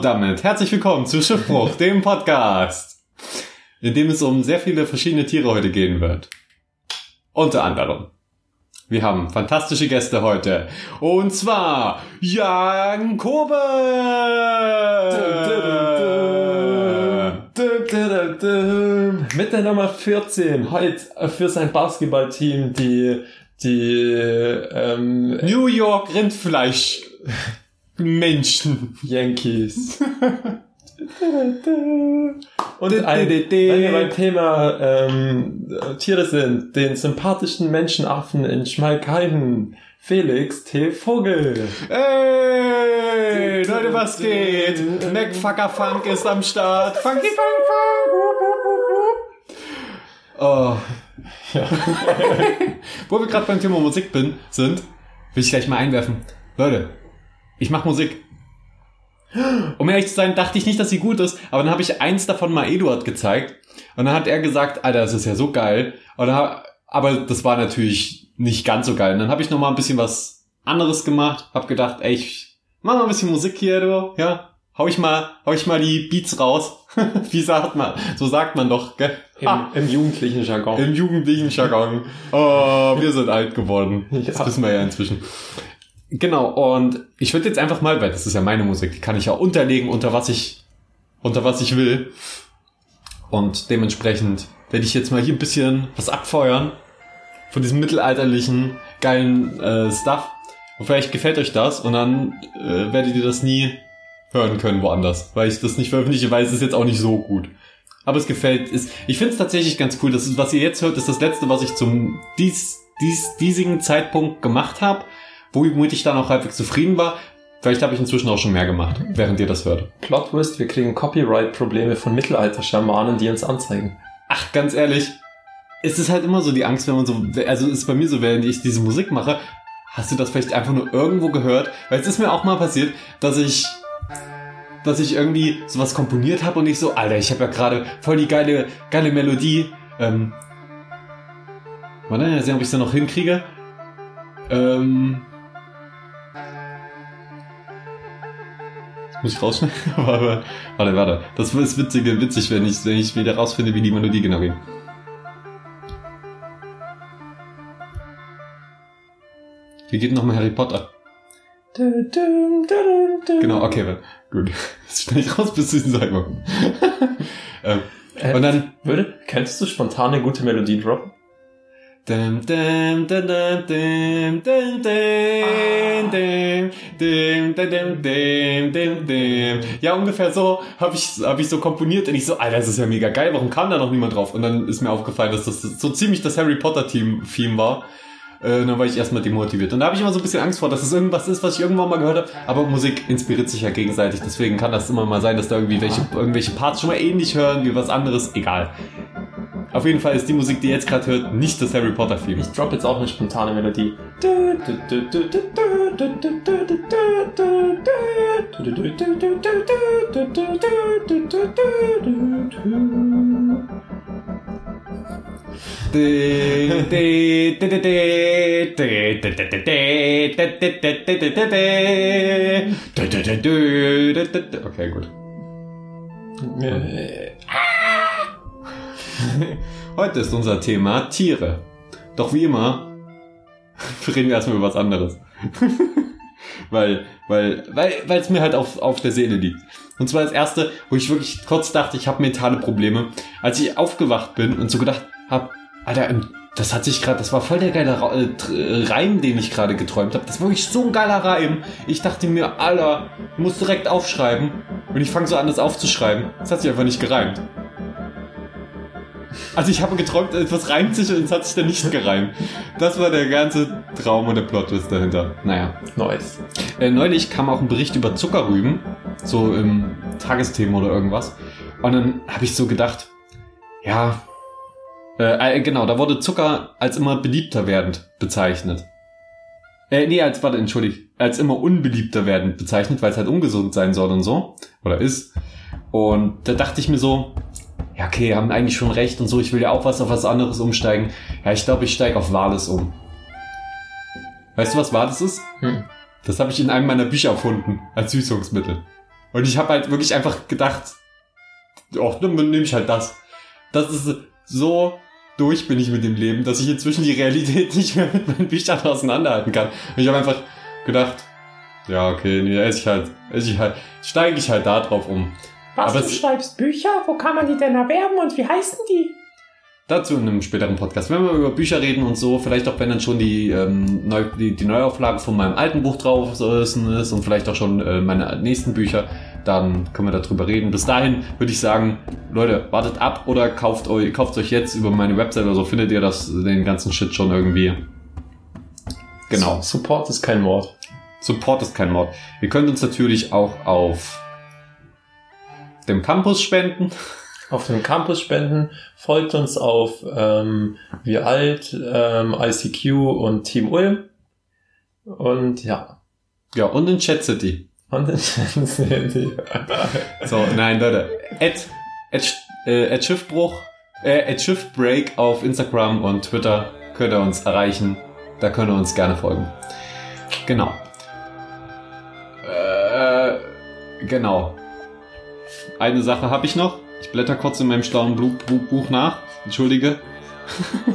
Und damit herzlich willkommen zu Schiffbruch, dem Podcast, in dem es um sehr viele verschiedene Tiere heute gehen wird. Unter anderem. Wir haben fantastische Gäste heute. Und zwar Jan Kobe! Mit der Nummer 14 heute für sein Basketballteam die die ähm, New York Rindfleisch Menschen. Yankees. Und ein, wenn wir beim Thema ähm, Tiere sind, den sympathischen Menschenaffen in Schmalkalden, Felix T. Vogel. Hey, Leute, was geht? Macfucker Funk ist am Start. Funky Funk Funk. Oh. Ja. Wo wir gerade beim Thema Musik bin, sind, will ich gleich mal einwerfen. Leute, ich mache Musik. Um ehrlich zu sein, dachte ich nicht, dass sie gut ist, aber dann habe ich eins davon mal Eduard gezeigt und dann hat er gesagt, Alter, das ist ja so geil. Und dann, aber das war natürlich nicht ganz so geil. Und dann habe ich noch mal ein bisschen was anderes gemacht, habe gedacht, ey, ich mach mal ein bisschen Musik hier, du, ja. Hau ich mal, hau ich mal die Beats raus. Wie sagt man? So sagt man doch, gell? Im, Ah, Im jugendlichen Jargon. Im jugendlichen Jargon. Oh, wir sind alt geworden. Das Ja. wissen wir ja inzwischen. Genau, und ich würde jetzt einfach mal, weil das ist ja meine Musik, die kann ich ja unterlegen, unter was ich, unter was ich will. Und dementsprechend werde ich jetzt mal hier ein bisschen was abfeuern von diesem mittelalterlichen, geilen äh, Stuff. Und vielleicht gefällt euch das und dann äh, werdet ihr das nie hören können woanders, weil ich das nicht veröffentliche, weil es ist jetzt auch nicht so gut. Aber es gefällt, ist, ich finde es tatsächlich ganz cool. Das ist, was ihr jetzt hört, ist das letzte, was ich zum dies, dies, diesigen Zeitpunkt gemacht habe, womit ich dann auch halbwegs zufrieden war. Vielleicht habe ich inzwischen auch schon mehr gemacht, während ihr das hört. Plot Twist, wir kriegen Copyright-Probleme von Mittelalter-Schamanen, die uns anzeigen. Ach, ganz ehrlich, es ist halt immer so die Angst, wenn man so, also es ist bei mir so, während ich diese Musik mache, hast du das vielleicht einfach nur irgendwo gehört? Weil es ist mir auch mal passiert, dass ich, dass ich irgendwie sowas komponiert habe und ich so, Alter, ich habe ja gerade voll die geile, geile Melodie. Ähm, warte, mal sehen, ob ich es noch hinkriege. Ähm, muss ich rausschneiden? warte, warte. Das ist witzig, witzig, wenn ich, wenn ich wieder rausfinde, wie die Melodie genau ging. Wie geht nochmal Harry Potter? Genau, okay, gut. Das schneide ich raus bis zu diesen Zeitpunkt. ähm, Äh, und dann... Würde, könntest du spontane gute Melodie droppen? Dum, dum, dum, dum, dum, dum, dum, dum, dum, dum, dum, dum. Ja, ungefähr so habe ich, hab ich so komponiert und ich so, Alter, das ist ja mega geil, warum kam da noch niemand drauf? Und dann ist mir aufgefallen, dass das so ziemlich das Harry Potter Team Theme war. Äh, dann war ich erstmal demotiviert. Und da habe ich immer so ein bisschen Angst vor, dass es irgendwas ist, was ich irgendwann mal gehört habe. Aber Musik inspiriert sich ja gegenseitig. Deswegen kann das immer mal sein, dass da irgendwie welche, irgendwelche Parts schon mal ähnlich hören wie was anderes. Egal. Auf jeden Fall ist die Musik, die ihr jetzt gerade hört, nicht das Harry Potter Theme. Ich drop jetzt auch eine spontane Melodie. Okay, gut. Heute ist unser Thema Tiere. Doch wie immer reden wir erstmal über was anderes. weil, weil, weil, weil es mir halt auf, auf der Seele liegt. Und zwar das erste, wo ich wirklich kurz dachte, ich habe mentale Probleme, als ich aufgewacht bin und so gedacht habe, Alter, das hat sich gerade, das war voll der geile äh, äh, Reim, den ich gerade geträumt habe. Das war wirklich so ein geiler Reim. Ich dachte mir, Alter, ich muss direkt aufschreiben. Und ich fange so an, das aufzuschreiben. Das hat sich einfach nicht gereimt. Also ich habe geträumt, etwas reimt sich und es hat sich dann nicht gereimt. Das war der ganze Traum und der Plot-Twist dahinter. Naja. Nice. Äh, neulich kam auch ein Bericht über Zuckerrüben, so im Tagesthemen oder irgendwas. Und dann habe ich so gedacht, ja, äh, äh, genau, da wurde Zucker als immer beliebter werdend bezeichnet. Äh, nee, als, warte, entschuldigt, als immer unbeliebter werden bezeichnet, weil es halt ungesund sein soll und so. Oder ist. Und da dachte ich mir so, ja, okay, haben eigentlich schon recht und so, ich will ja auch was auf was anderes umsteigen. Ja, ich glaube, ich steige auf Wales um. Weißt du, was Wales ist? Hm. Das habe ich in einem meiner Bücher erfunden, als Süßungsmittel. Und ich habe halt wirklich einfach gedacht, oh, dann nehme ich halt das. Das ist so durch bin ich mit dem Leben, dass ich inzwischen die Realität nicht mehr mit meinen Büchern auseinanderhalten kann. Und ich habe einfach gedacht, ja, okay, nee, esse ich halt, esse ich halt, steige ich halt da drauf um. Was, Aber du schreibst Bücher? Wo kann man die denn erwerben und wie heißen die? Dazu in einem späteren Podcast. Wenn wir über Bücher reden und so, vielleicht auch wenn dann schon die, ähm, Neu die, die Neuauflage von meinem alten Buch draußen ist und vielleicht auch schon äh, meine nächsten Bücher, dann können wir darüber reden. Bis dahin würde ich sagen, Leute, wartet ab oder kauft euch, kauft euch jetzt über meine Website oder so, findet ihr das, den ganzen Shit schon irgendwie. Genau. Support ist kein Wort. Support ist kein Mord. Ihr könnt uns natürlich auch auf dem Campus spenden. Auf dem Campus spenden. Folgt uns auf ähm, Wir Alt, ähm, ICQ und Team Ulm. Und ja. Ja, und in Chat City. So, nein, Leute. At, at, äh, at Schiffbruch, äh, at Schiffbreak auf Instagram und Twitter könnt ihr uns erreichen. Da könnt ihr uns gerne folgen. Genau. Äh, genau. Eine Sache habe ich noch. Ich blätter kurz in meinem schlauen Buch nach. Entschuldige.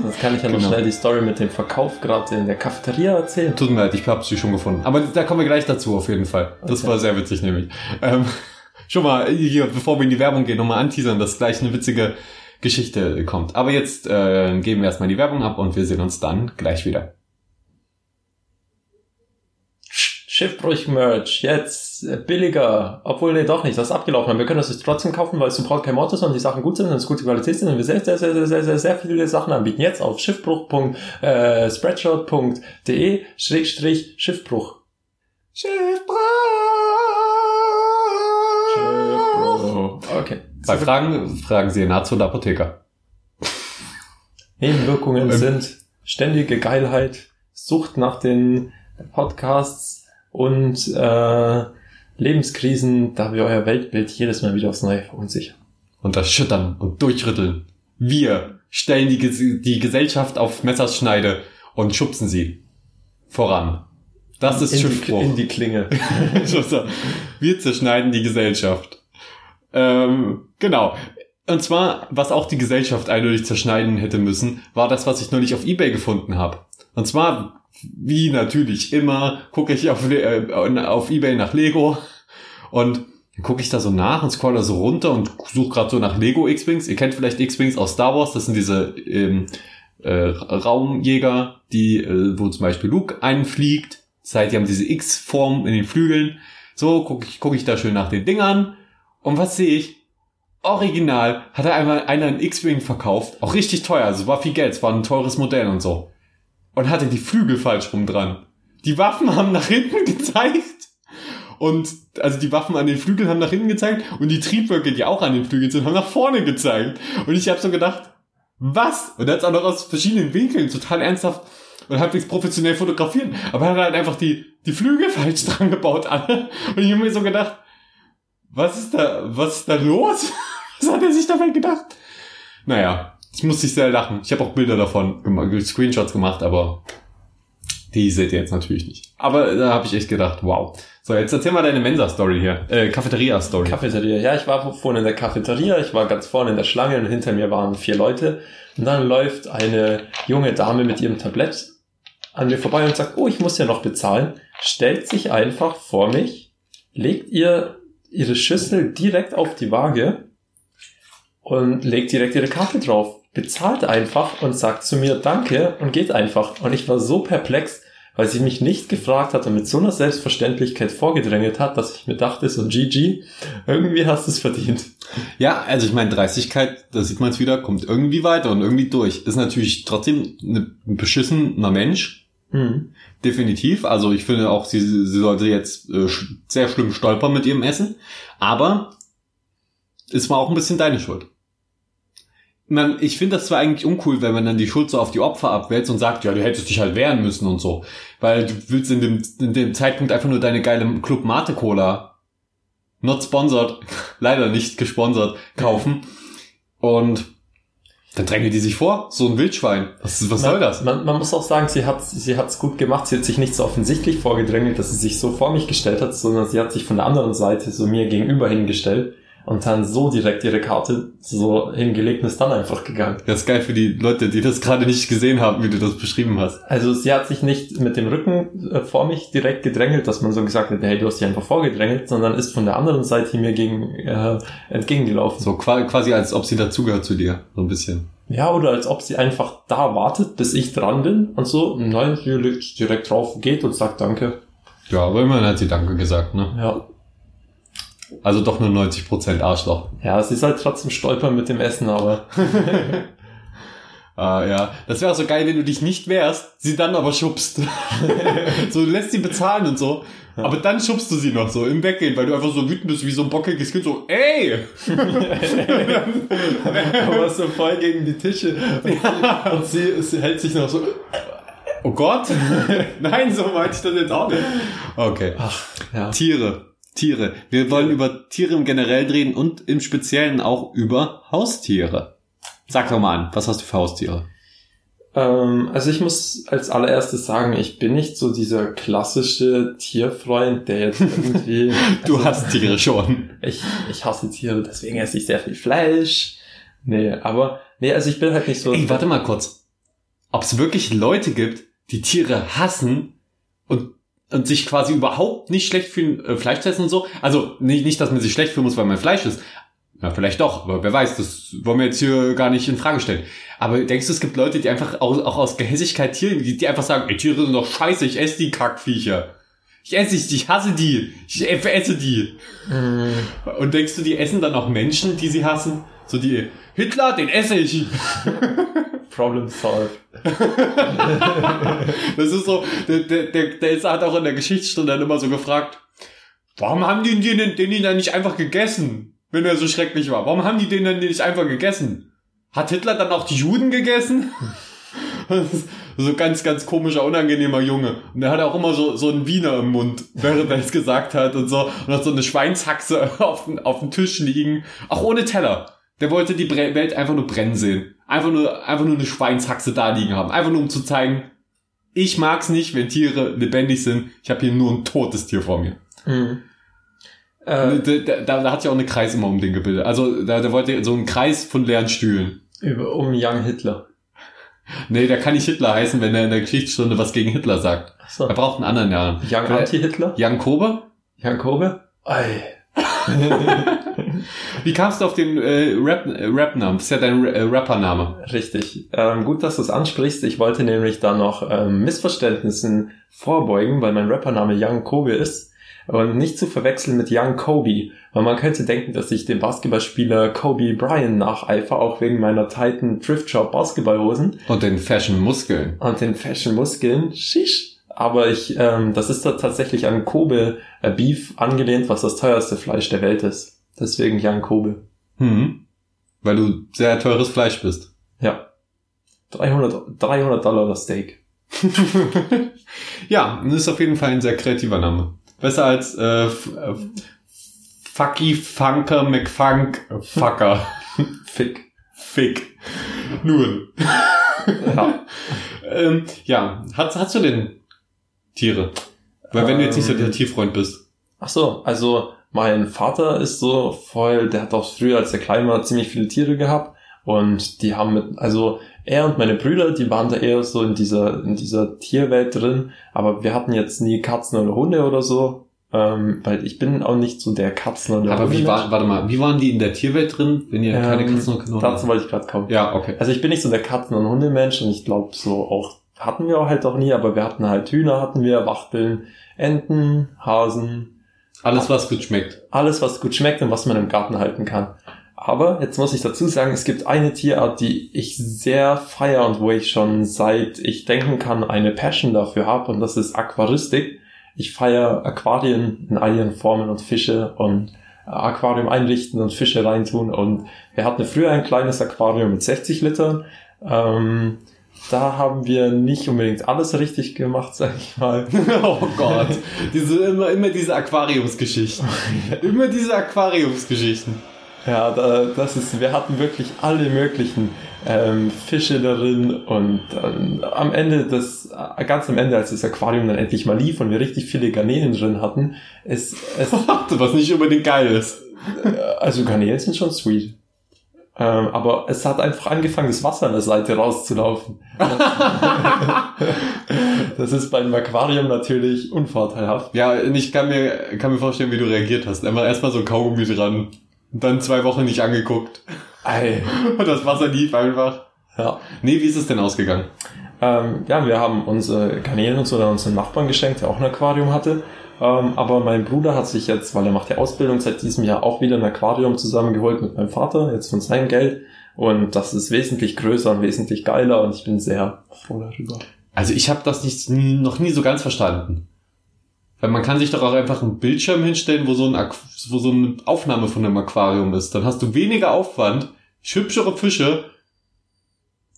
Sonst kann ich ja noch Genau. schnell die Story mit dem Verkauf gerade in der Cafeteria erzählen. Tut mir leid, ich habe sie schon gefunden. Aber da kommen wir gleich dazu auf jeden Fall. Das Okay. war sehr witzig nämlich. Ähm, schon mal hier, bevor wir in die Werbung gehen, nochmal anteasern, dass gleich eine witzige Geschichte kommt. Aber jetzt äh, geben wir erstmal die Werbung ab und wir sehen uns dann gleich wieder. Schiffbruch-Merch, jetzt äh, billiger. Obwohl, nee, doch nicht, das ist abgelaufen. Wir können das jetzt trotzdem kaufen, weil Support kein Mord ist und die Sachen gut sind und es gute Qualität sind und wir sehr, sehr, sehr, sehr, sehr, sehr, sehr viele Sachen anbieten. Jetzt auf schiffbruch.spreadshirt.de Schrägstrich Schiffbruch. Schiffbruch. Okay. Bei Fragen fragen Sie Ihren Arzt oder Apotheker. Nebenwirkungen Ähm. sind ständige Geilheit, Sucht nach den Podcasts und äh, Lebenskrisen, da wir euer Weltbild jedes Mal wieder aufs Neue verunsichern. Und das Schüttern und Durchrütteln. Wir stellen die, Ges- die Gesellschaft auf Messerschneide und schubsen sie voran. Das ist in, die, Schiffbruch. in die Klinge. Wir zerschneiden die Gesellschaft. Ähm, genau. Und zwar, was auch die Gesellschaft eindeutig zerschneiden hätte müssen, war das, was ich neulich auf Ebay gefunden habe. Und zwar, wie natürlich immer, gucke ich auf, äh, auf Ebay nach Lego und dann gucke ich da so nach und scroll da so runter und suche gerade so nach Lego X-Wings. Ihr kennt vielleicht X-Wings aus Star Wars, das sind diese ähm, äh, Raumjäger, die, äh, wo zum Beispiel Luke einfliegt. Das heißt, die haben diese X-Form in den Flügeln. So gucke ich, guck ich da schön nach den Dingern. Und was sehe ich? Original hat er einmal einer einen X-Wing verkauft. Auch richtig teuer. Also war viel Geld. Es war ein teures Modell und so. Und hatte die Flügel falsch rum dran. Die Waffen haben nach hinten gezeigt. Und also die Waffen an den Flügeln haben nach hinten gezeigt und die Triebwerke, die auch an den Flügeln sind, haben nach vorne gezeigt. Und ich habe so gedacht, was? Und er hat auch noch aus verschiedenen Winkeln total ernsthaft und halbwegs professionell fotografiert. Aber er hat halt einfach die, die Flügel falsch dran gebaut alle. Und ich habe mir so gedacht, was ist da, was ist da los? Was hat er sich dabei gedacht? Naja, ich musste sehr lachen. Ich habe auch Bilder davon gemacht, Screenshots gemacht, aber die seht ihr jetzt natürlich nicht. Aber da habe ich echt gedacht, wow. So, jetzt erzähl mal deine Mensa-Story hier. Äh, Cafeteria-Story. Cafeteria. Ja, ich war vorhin in der Cafeteria, ich war ganz vorne in der Schlange und hinter mir waren vier Leute. Und dann läuft eine junge Dame mit ihrem Tablett an mir vorbei und sagt, oh, ich muss ja noch bezahlen. Stellt sich einfach vor mich, legt ihr ihre Schüssel direkt auf die Waage und legt direkt ihre Karte drauf. Bezahlt einfach und sagt zu mir Danke und geht einfach. Und ich war so perplex, weil sie mich nicht gefragt hat und mit so einer Selbstverständlichkeit vorgedrängelt hat, dass ich mir dachte, so GG, irgendwie hast du es verdient. Ja, also ich meine, Dreistigkeit, da sieht man es wieder, kommt irgendwie weiter und irgendwie durch. Ist natürlich trotzdem ein beschissener Mensch, Hm. definitiv. Also ich finde auch, sie, sie sollte jetzt äh, sehr schlimm stolpern mit ihrem Essen. Aber es war auch ein bisschen deine Schuld. Man, ich finde das zwar eigentlich uncool, wenn man dann die Schuld so auf die Opfer abwälzt und sagt, ja, du hättest dich halt wehren müssen und so. Weil du willst in dem, in dem Zeitpunkt einfach nur deine geile Club Mate Cola, not sponsored, leider nicht gesponsert, kaufen. Und dann drängen die sich vor, so ein Wildschwein. Was, was soll das? Man, man muss auch sagen, sie hat sie hat's gut gemacht. Sie hat sich nicht so offensichtlich vorgedrängelt, dass sie sich so vor mich gestellt hat, sondern sie hat sich von der anderen Seite so mir gegenüber hingestellt und dann so direkt ihre Karte so hingelegt und ist dann einfach gegangen. Das ist geil für die Leute, die das gerade nicht gesehen haben, wie du das beschrieben hast. Also sie hat sich nicht mit dem Rücken äh, vor mich direkt gedrängelt, dass man so gesagt hat, hey, du hast dich einfach vorgedrängelt, sondern ist von der anderen Seite mir gegen, äh, entgegengelaufen. So qua- quasi als ob sie dazugehört zu dir, so ein bisschen. Ja, oder als ob sie einfach da wartet, bis ich dran bin und so. Nein, sie legt direkt drauf, geht und sagt Danke. Ja, aber immerhin hat sie Danke gesagt, ne? Ja. Also doch nur 90% Arschloch. Ja, sie ist halt trotzdem stolpern mit dem Essen, aber Ah, ja. Das wäre auch so geil, wenn du dich nicht wehrst, sie dann aber schubst. so, du lässt sie bezahlen und so. Aber dann schubst du sie noch so im Weggehen, weil du einfach so wütend bist wie so ein bockiges Kind, so, ey! aber so voll gegen die Tische. Und, sie, und sie, sie hält sich noch so. Oh Gott! Nein, so meinte ich das jetzt auch nicht. Okay. Ach, ja. Tiere. Tiere. Wir wollen über Tiere im Generellen reden und im Speziellen auch über Haustiere. Sag doch mal an, was hast du für Haustiere? Ähm, also ich muss als allererstes sagen, ich bin nicht so dieser klassische Tierfreund, der jetzt irgendwie. Du also, hast Tiere schon. Ich, ich hasse Tiere, deswegen esse ich sehr viel Fleisch. Nee, aber, nee, also ich bin halt nicht so. Ey, warte mal kurz. Ob es wirklich Leute gibt, die Tiere hassen und, und sich quasi überhaupt nicht schlecht fühlen, äh, Fleisch zu essen und so? Also nicht, nicht, dass man sich schlecht fühlen muss, weil man Fleisch isst. Ja, vielleicht doch, aber wer weiß, das wollen wir jetzt hier gar nicht in Frage stellen. Aber denkst du, es gibt Leute, die einfach auch, auch aus Gehässigkeit Tiere, die, die einfach sagen, ey, Tiere sind doch scheiße, ich esse die Kackviecher. Ich esse sie, ich hasse die. Ich esse die. Mm, Und denkst du, die essen dann auch Menschen, die sie hassen? So die, Hitler, den esse ich. Problem solved. Das ist so, der, der, der, der ist, hat auch in der Geschichtsstunde dann immer so gefragt, warum haben die den, den, den dann nicht einfach gegessen, wenn er so schrecklich war? Warum haben die den dann nicht einfach gegessen? Hat Hitler dann auch die Juden gegessen? So ganz, ganz komischer, unangenehmer Junge. Und er hat auch immer so, so einen Wiener im Mund, während er es gesagt hat und so. Und hat so eine Schweinshaxe auf, dem- auf dem Tisch liegen. Auch ohne Teller. Der wollte die Welt einfach nur brennen sehen. Einfach nur, einfach nur eine Schweinshaxe da liegen haben. Einfach nur um zu zeigen, ich mag's nicht, wenn Tiere lebendig sind. Ich habe hier nur ein totes Tier vor mir. Mhm. Äh, Da, da, da, da hat sich auch eine Kreis immer um den gebildet. Also da, da wollte so einen Kreis von leeren Stühlen. über, um Young Hitler. Nee, der kann nicht Hitler heißen, wenn er in der Geschichtsstunde was gegen Hitler sagt. Achso. Er braucht einen anderen Namen. Young Anti-Hitler? Jan Kobe? Young Kobe? Ei. Wie kamst du auf den äh, Rap, äh, Rap-Namen? Das ist ja dein äh, Rappername. Richtig. Ähm, gut, dass du es ansprichst. Ich wollte nämlich da noch ähm, Missverständnissen vorbeugen, weil mein Rappername Young Kobe ist. Und nicht zu verwechseln mit Young Kobe. Weil man könnte denken, dass ich dem Basketballspieler Kobe Bryant nacheifer, auch wegen meiner Titan Thrift Shop Basketballhosen Und den Fashion-Muskeln. und den Fashion Muskeln. Shish. Aber ich, ähm, das ist da tatsächlich an Kobe äh, Beef angelehnt, was das teuerste Fleisch der Welt ist. Deswegen Young Kobe. Hm. Weil du sehr teures Fleisch bist. Ja. 300, 300 Dollar das Steak. ja, ist auf jeden Fall ein sehr kreativer Name. Besser als äh, äh, Fucky Funker McFunk Fucker. Fick. Fick. Nun. Ja. ähm, ja, hast, hast du denn Tiere? Weil wenn du jetzt nicht so der Ähm. Tierfreund bist. Ach so, also mein Vater ist so voll, der hat auch früher, als er klein war, ziemlich viele Tiere gehabt und die haben mit, also er und meine Brüder, die waren da eher so in dieser, in dieser Tierwelt drin, aber wir hatten jetzt nie Katzen oder Hunde oder so, ähm, weil ich bin auch nicht so der Katzen- oder Aber wie war, warte mal, wie waren die in der Tierwelt drin, wenn ihr keine Ähm, Katzen und keine Dazu Hunde wollte ich gerade kommen. Ja, okay. Also ich bin nicht so der Katzen- und Hundemensch und ich glaube so auch, hatten wir auch halt auch nie, aber wir hatten halt Hühner, hatten wir, Wachteln, Enten, Hasen, Alles, was gut schmeckt. alles, was gut schmeckt und was man im Garten halten kann. Aber jetzt muss ich dazu sagen, es gibt eine Tierart, die ich sehr feier und wo ich schon seit ich denken kann eine Passion dafür habe und das ist Aquaristik. Ich feiere Aquarien in all ihren Formen und Fische und Aquarium einrichten und Fische reintun. Und wir hatten früher ein kleines Aquarium mit 60 Litern. Ähm, da haben wir nicht unbedingt alles richtig gemacht, sag ich mal. oh Gott. Diese, immer, immer diese Aquariumsgeschichten. immer diese Aquariumsgeschichten. Ja, da, das ist, wir hatten wirklich alle möglichen ähm, Fische darin und ähm, am Ende, das, äh, ganz am Ende, als das Aquarium dann endlich mal lief und wir richtig viele Garnelen drin hatten, ist es. Was nicht unbedingt geil ist. Äh, also Garnelen sind schon sweet. Ähm, aber es hat einfach angefangen, das Wasser an der Seite rauszulaufen. das ist beim Aquarium natürlich unvorteilhaft. Ja, ich kann mir, kann mir vorstellen, wie du reagiert hast. Einmal erstmal so ein Kaugummi dran. Und dann zwei Wochen nicht angeguckt. Ey. Und das Wasser lief einfach. Ja. Nee, wie ist es denn ausgegangen? Ähm, ja, wir haben unsere so dann unseren Nachbarn geschenkt, der auch ein Aquarium hatte. Ähm, aber mein Bruder hat sich jetzt, weil er macht die Ausbildung seit diesem Jahr auch wieder ein Aquarium zusammengeholt mit meinem Vater, jetzt von seinem Geld. Und das ist wesentlich größer und wesentlich geiler und ich bin sehr froh darüber. Also ich habe das nicht, noch nie so ganz verstanden. Weil man kann sich doch auch einfach einen Bildschirm hinstellen, wo so, ein, wo so eine Aufnahme von einem Aquarium ist. Dann hast du weniger Aufwand, hübschere Fische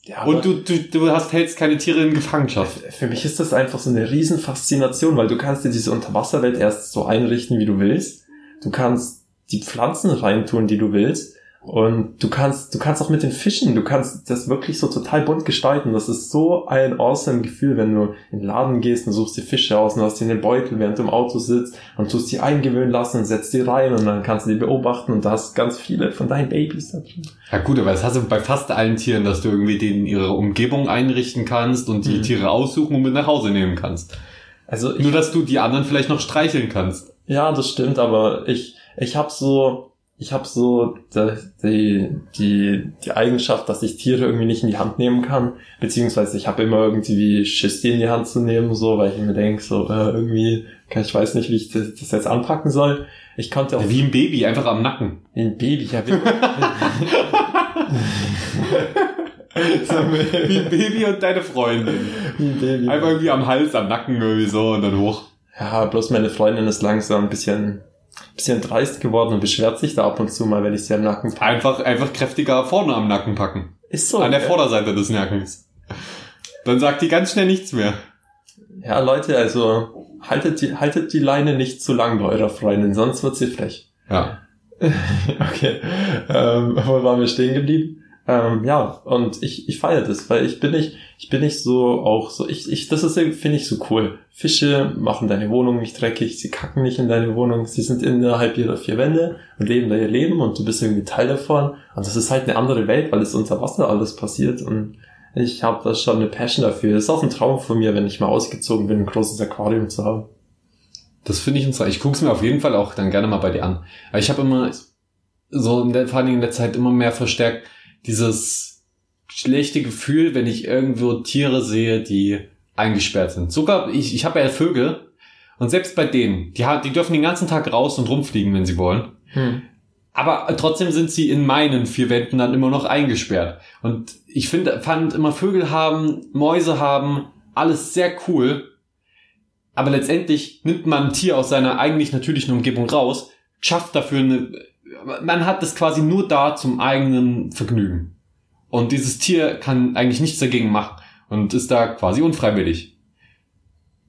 ja, und du, du, du hast, hältst keine Tiere in Gefangenschaft. Für mich ist das einfach so eine Riesenfaszination, weil du kannst dir diese Unterwasserwelt erst so einrichten, wie du willst. Du kannst die Pflanzen reintun, die du willst. Und du kannst, du kannst auch mit den Fischen, du kannst das wirklich so total bunt gestalten. Das ist so ein awesome Gefühl, wenn du in den Laden gehst und suchst die Fische aus und hast die in den Beutel, während du im Auto sitzt und tust die eingewöhnen lassen und setzt die rein und dann kannst du die beobachten und da hast ganz viele von deinen Babys da drin. Ja gut, aber das hast du bei fast allen Tieren, dass du irgendwie denen ihre Umgebung einrichten kannst und die mhm. Tiere aussuchen und mit nach Hause nehmen kannst. Also Nur, dass du die anderen vielleicht noch streicheln kannst. Ja, das stimmt, aber ich, ich habe so, ich habe so die, die, die Eigenschaft, dass ich Tiere irgendwie nicht in die Hand nehmen kann, beziehungsweise ich habe immer irgendwie Schiss, die in die Hand zu nehmen, so, weil ich mir denke, so äh, irgendwie, ich weiß nicht, wie ich das, das jetzt anpacken soll. Ich konnte auch wie ein Baby, einfach am Nacken. Wie ein Baby, ja. Wie, wie ein Baby und deine Freundin. Wie ein Baby. Einfach irgendwie am Hals, am Nacken irgendwie so und dann hoch. Ja, bloß meine Freundin ist langsam ein bisschen bisschen dreist geworden und beschwert sich da ab und zu mal, wenn ich sie am Nacken packe. Einfach, einfach kräftiger vorne am Nacken packen. Ist so. An der ja. Vorderseite des Nackens. Dann sagt die ganz schnell nichts mehr. Ja, Leute, also haltet die, haltet die Leine nicht zu lang bei eurer Freundin, sonst wird sie frech. Ja. okay. Ähm, wo waren wir stehen geblieben? Ähm, ja, und ich, ich feiere das, weil ich bin nicht, ich bin nicht so auch so, ich, ich, das ist, finde ich so cool. Fische machen deine Wohnung nicht dreckig, sie kacken nicht in deine Wohnung, sie sind innerhalb ihrer vier Wände und leben da ihr Leben und du bist irgendwie Teil davon. Und das ist halt eine andere Welt, weil es unter Wasser alles passiert und ich habe da schon eine Passion dafür. Das ist auch ein Traum von mir, wenn ich mal ausgezogen bin, ein großes Aquarium zu haben. Das finde ich interessant. Ich gucke es mir auf jeden Fall auch dann gerne mal bei dir an. Aber ich habe immer so in der, vor allen Dingen in der Zeit immer mehr verstärkt, dieses schlechte Gefühl, wenn ich irgendwo Tiere sehe, die eingesperrt sind. Sogar, ich, ich habe ja Vögel und selbst bei denen, die, die dürfen den ganzen Tag raus und rumfliegen, wenn sie wollen. Hm. Aber trotzdem sind sie in meinen vier Wänden dann immer noch eingesperrt. Und ich finde, fand immer Vögel haben, Mäuse haben, alles sehr cool. Aber letztendlich nimmt man ein Tier aus seiner eigentlich natürlichen Umgebung raus, schafft dafür eine man hat es quasi nur da zum eigenen Vergnügen. Und dieses Tier kann eigentlich nichts dagegen machen und ist da quasi unfreiwillig.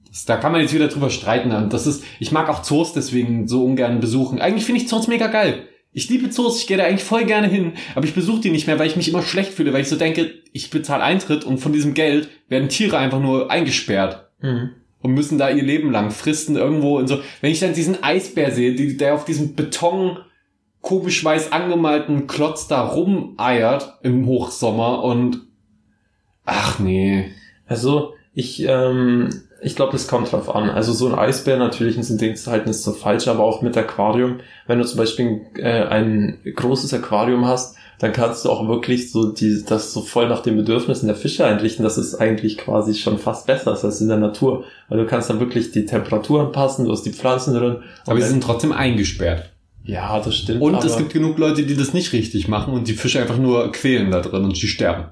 Das, da kann man jetzt wieder drüber streiten. Und das ist, ich mag auch Zoos deswegen so ungern besuchen. Eigentlich finde ich Zoos mega geil. Ich liebe Zoos, ich gehe da eigentlich voll gerne hin, aber ich besuche die nicht mehr, weil ich mich immer schlecht fühle, weil ich so denke, ich bezahle Eintritt und von diesem Geld werden Tiere einfach nur eingesperrt. Mhm. Und müssen da ihr Leben lang fristen irgendwo in so. Wenn ich dann diesen Eisbär sehe, die, der auf diesem Beton komisch weiß angemalten Klotz da rumeiert im Hochsommer und ach nee. Also ich, ähm, ich glaube, das kommt drauf an. Also so ein Eisbär natürlich ist in dem Verhältnis so falsch, aber auch mit Aquarium. Wenn du zum Beispiel äh, ein großes Aquarium hast, dann kannst du auch wirklich so die, das so voll nach den Bedürfnissen der Fische einrichten. Das ist eigentlich quasi schon fast besser als in der Natur. Weil du kannst dann wirklich die Temperatur anpassen, du hast die Pflanzen drin. Aber sie sind trotzdem eingesperrt. Ja, das stimmt. Und es gibt genug Leute, die das nicht richtig machen und die Fische einfach nur quälen da drin und sie sterben.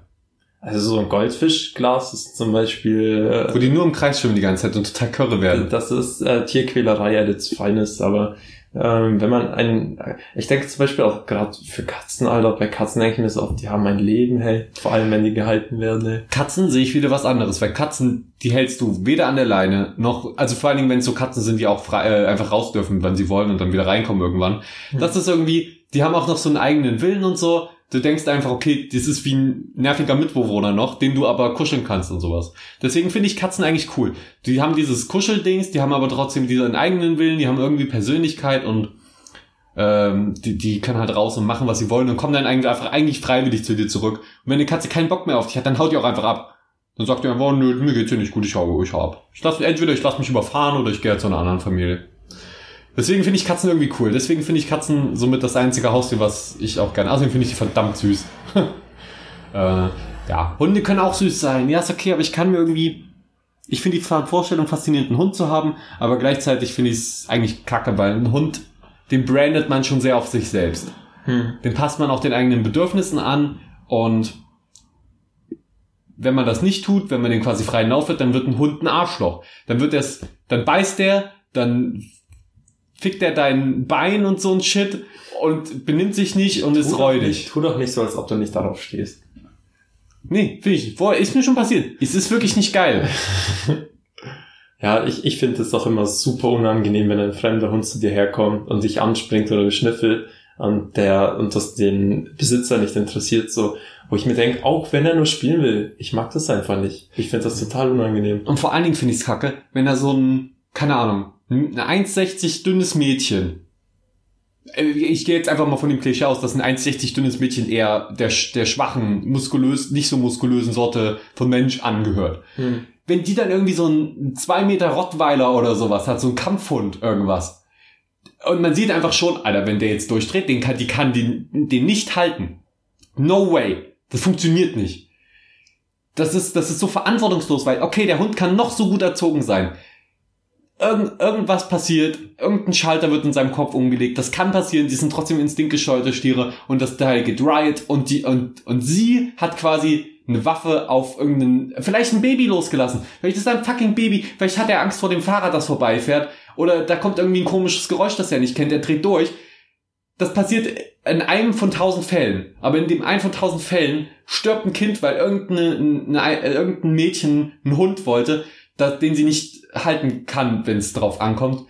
Also so ein Goldfischglas ist zum Beispiel, Wo die nur im Kreis schwimmen die ganze Zeit und total körre äh, werden. das ist äh, Tierquälerei at its finest, aber ähm, wenn man ein, ich denke zum Beispiel auch gerade für Katzen, Alter, bei Katzen denke ich mir so oft, die haben ein Leben, hey, vor allem wenn die gehalten werden, hey. Katzen sehe ich wieder was anderes, weil Katzen, die hältst du weder an der Leine noch, also vor allen Dingen, wenn es so Katzen sind, die auch frei, äh, einfach raus dürfen, wann sie wollen und dann wieder reinkommen irgendwann. Das ist irgendwie, die haben auch noch so einen eigenen Willen und so. Du denkst einfach, okay, das ist wie ein nerviger Mitbewohner noch, den du aber kuscheln kannst und sowas. Deswegen finde ich Katzen eigentlich cool. Die haben dieses Kuscheldings, die haben aber trotzdem diesen eigenen Willen, die haben irgendwie Persönlichkeit und ähm, die, die können halt raus und machen, was sie wollen und kommen dann eigentlich einfach eigentlich freiwillig zu dir zurück. Und wenn eine Katze keinen Bock mehr auf dich hat, dann haut die auch einfach ab. Dann sagt die einfach, nö, mir geht's hier nicht gut, ich hau, ich hau ab. Ich lass, entweder ich lass mich überfahren oder ich gehe zu einer anderen Familie. Deswegen finde ich Katzen irgendwie cool. Deswegen finde ich Katzen somit das einzige Haustier, was ich auch gerne. Außerdem finde ich die verdammt süß. äh, ja, Hunde können auch süß sein. Ja, ist okay, aber ich kann mir irgendwie. Ich finde die Vorstellung faszinierend, einen Hund zu haben, aber gleichzeitig finde ich es eigentlich kacke, weil ein Hund, den brandet man schon sehr auf sich selbst. Hm. Den passt man auch den eigenen Bedürfnissen an und wenn man das nicht tut, wenn man den quasi freien Lauf wird, dann wird ein Hund ein Arschloch. Dann wird es, dann beißt der, dann fickt er dein Bein und so ein Shit und benimmt sich nicht und ist doch nicht- räudig. Tu doch nicht so, als ob du nicht darauf stehst. Nee, finde ich nicht. Boah, ist mir schon passiert. Es ist wirklich nicht geil. Ja, ich, ich finde es auch immer super unangenehm, wenn ein fremder Hund zu dir herkommt und dich anspringt oder beschnüffelt und der und das den Besitzer nicht interessiert, so, wo ich mir denke, auch wenn er nur spielen will, ich mag das einfach nicht. Ich finde das total unangenehm. Und vor allen Dingen finde ich es kacke, wenn da so ein, keine Ahnung, ein 1,60 dünnes Mädchen. äh, Ich gehe jetzt einfach mal von dem Klischee aus, dass ein 1,60 dünnes Mädchen eher der, der schwachen, muskulös, nicht so muskulösen Sorte von Mensch angehört. Wenn die dann irgendwie so ein 2 Meter Rottweiler oder sowas hat, so ein Kampfhund, irgendwas. Und man sieht einfach schon, Alter, wenn der jetzt durchdreht, den kann, die kann den, den nicht halten. No way. Das funktioniert nicht. Das ist, das ist so verantwortungslos, weil, okay, der Hund kann noch so gut erzogen sein. Irgend, irgendwas passiert, irgendein Schalter wird in seinem Kopf umgelegt, das kann passieren, die sind trotzdem instinktgescheuerte Stiere und das Teil geht Riot und die, und, und sie hat quasi eine Waffe auf irgendeinen, vielleicht ein Baby losgelassen. Vielleicht ist da ein fucking Baby, vielleicht hat er Angst vor dem Fahrrad, das vorbeifährt, oder da kommt irgendwie ein komisches Geräusch, das er nicht kennt, er dreht durch. Das passiert in einem von tausend Fällen. Aber in dem einen von tausend Fällen stirbt ein Kind, weil irgendeine, eine, irgendein Mädchen einen Hund wollte, da, den sie nicht halten kann, wenn es drauf ankommt.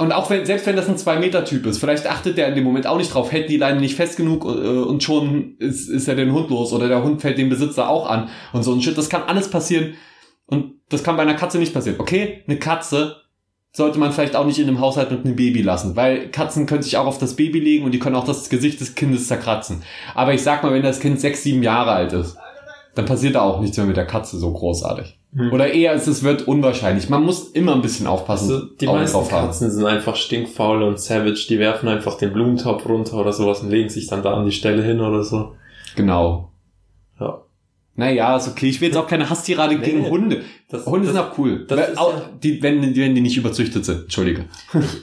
Und auch wenn, selbst wenn das ein 2-Meter-Typ ist, vielleicht achtet der in dem Moment auch nicht drauf, hält die Leine nicht fest genug äh, und schon ist, ist er den Hund los oder der Hund fällt dem Besitzer auch an und so ein Shit. Das kann alles passieren und das kann bei einer Katze nicht passieren. Okay, eine Katze sollte man vielleicht auch nicht in einem Haushalt mit einem Baby lassen, weil Katzen können sich auch auf das Baby legen und die können auch das Gesicht des Kindes zerkratzen. Aber ich sag mal, wenn das Kind sechs, sieben Jahre alt ist, dann passiert da auch nichts mehr mit der Katze so großartig. Hm. Oder eher, es es wird unwahrscheinlich. Man muss immer ein bisschen aufpassen. Also die meisten drauf haben. Katzen sind einfach stinkfaul und savage. Die werfen einfach den Blumentopf runter oder sowas und legen sich dann da an die Stelle hin oder so. Genau. Ja. Naja, ist okay. Ich will jetzt auch keine Hasstirade Nee, gegen. Hunde. Das, Hunde das, sind auch cool. das Weil auch, ja- die, wenn, wenn die nicht überzüchtet sind. Entschuldige.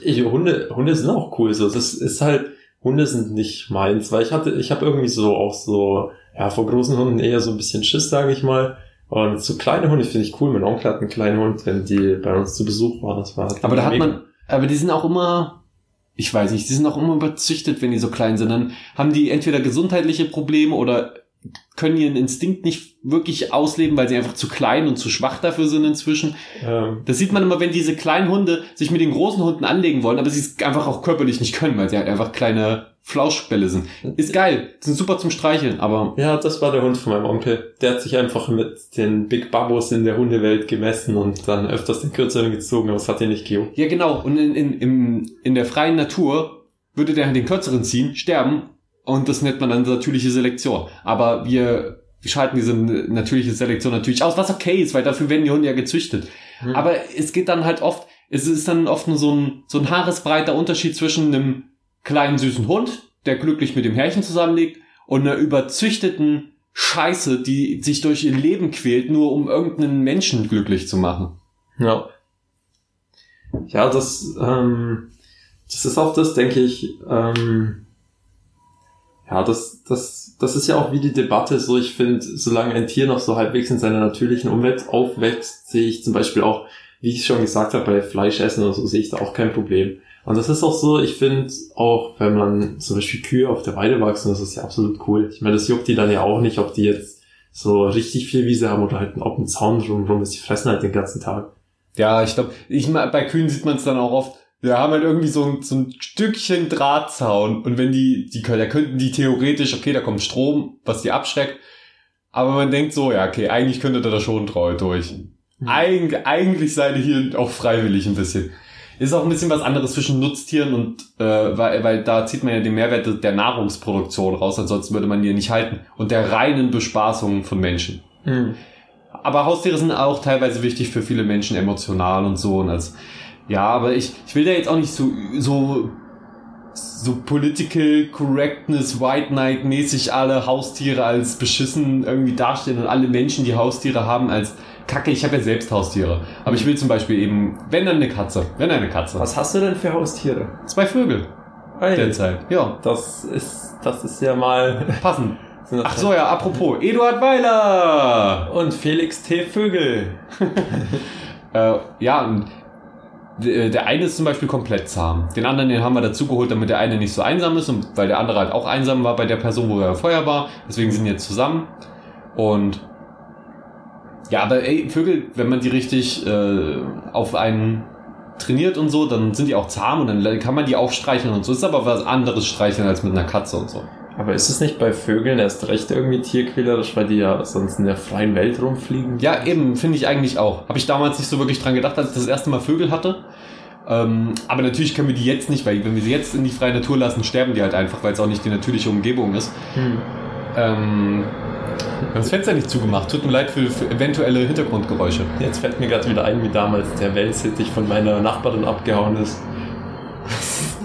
ich, Hunde, Hunde sind auch cool. So, das ist halt, Hunde sind nicht meins, weil ich hatte, ich habe irgendwie so auch so, ja, vor großen Hunden eher so ein bisschen Schiss, sage ich mal. Und so kleine Hunde finde ich cool. Mein Onkel hat einen kleinen Hund, wenn die bei uns zu Besuch waren. Das war Aber da hat mega. man, aber die sind auch immer, ich weiß nicht, die sind auch immer überzüchtet, wenn die so klein sind. Dann haben die entweder gesundheitliche Probleme oder können ihren Instinkt nicht wirklich ausleben, weil sie einfach zu klein und zu schwach dafür sind inzwischen. Ähm, Das sieht man immer, wenn diese kleinen Hunde sich mit den großen Hunden anlegen wollen, aber sie es einfach auch körperlich nicht können, weil sie halt einfach kleine Flauschbälle sind. Ist geil, sind super zum Streicheln, aber ja, das war der Hund von meinem Onkel. Der hat sich einfach mit den Big Babos in der Hundewelt gemessen und dann öfters den kürzeren gezogen, aber es hat ihn nicht gejuckt. ja genau, und in, in, im, in der freien Natur würde der den kürzeren ziehen, sterben und das nennt man dann natürliche Selektion. Aber wir schalten diese natürliche Selektion natürlich aus, was okay ist, weil dafür werden die Hunde ja gezüchtet. Hm. Aber es geht dann halt oft, es ist dann oft nur so ein, so ein haaresbreiter Unterschied zwischen einem kleinen süßen Hund, der glücklich mit dem Herrchen zusammenlegt, und einer überzüchteten Scheiße, die sich durch ihr Leben quält, nur um irgendeinen Menschen glücklich zu machen. Ja. Ja, das, ähm, das ist auch das, denke ich, ähm, Ja, das, das, das ist ja auch wie die Debatte, so ich finde, solange ein Tier noch so halbwegs in seiner natürlichen Umwelt aufwächst, sehe ich zum Beispiel auch, wie ich schon gesagt habe, bei Fleischessen oder so sehe ich da auch kein Problem. Und das ist auch so, ich finde, auch wenn man zum Beispiel Kühe auf der Weide wachsen, das ist ja absolut cool. Ich meine, das juckt die dann ja auch nicht, ob die jetzt so richtig viel Wiese haben oder halt auf dem Zaun drumherum ist, die fressen halt den ganzen Tag. Ja, ich glaube, ich bei Kühen sieht man es dann auch oft. Wir haben halt irgendwie so ein, so ein Stückchen Drahtzaun und wenn die, die können, da könnten die theoretisch, okay, da kommt Strom, was die abschreckt, aber man denkt so, ja, okay, eigentlich könnte da schon treu durch. Mhm. Eig eigentlich seid ihr hier auch freiwillig ein bisschen. Ist auch ein bisschen was anderes zwischen Nutztieren und, äh, weil, weil da zieht man ja den Mehrwert der Nahrungsproduktion raus, ansonsten würde man die ja nicht halten. Und der reinen Bespaßung von Menschen. Mhm. Aber Haustiere sind auch teilweise wichtig für viele Menschen emotional und so. Und als, ja, aber ich, ich will da jetzt auch nicht so, so, so political correctness, White Knight mäßig alle Haustiere als beschissen irgendwie darstellen und alle Menschen, die Haustiere haben, als Kacke, ich habe ja selbst Haustiere. Aber ich will zum Beispiel eben, wenn dann eine Katze. Wenn eine Katze. Was hast du denn für Haustiere? Zwei Vögel. Hey, Derzeit. Ja. Das ist, das ist ja mal passend. Ach so, ja, apropos, Eduard Weiler! Und Felix T. Vögel. äh, ja, und der eine ist zum Beispiel komplett zahm. Den anderen, den haben wir dazugeholt, damit der eine nicht so einsam ist und weil der andere halt auch einsam war bei der Person, wo er vorher war. Deswegen sind jetzt zusammen. Und ja, aber ey, Vögel, wenn man die richtig äh, auf einen trainiert und so, dann sind die auch zahm und dann kann man die auch streicheln und so. Ist aber was anderes streicheln als mit einer Katze und so. Aber ist es nicht bei Vögeln erst recht irgendwie tierquälerisch, weil die ja sonst in der freien Welt rumfliegen? Ja, eben, finde ich eigentlich auch. Habe ich damals nicht so wirklich dran gedacht, als ich das erste Mal Vögel hatte. Ähm, aber natürlich können wir die jetzt nicht, weil wenn wir sie jetzt in die freie Natur lassen, sterben die halt einfach, weil es auch nicht die natürliche Umgebung ist. Hm. Ähm, wir haben das Fenster nicht zugemacht. Tut mir leid für, für eventuelle Hintergrundgeräusche. Jetzt fällt mir gerade wieder ein, wie damals der Weltsittich von meiner Nachbarin abgehauen ist.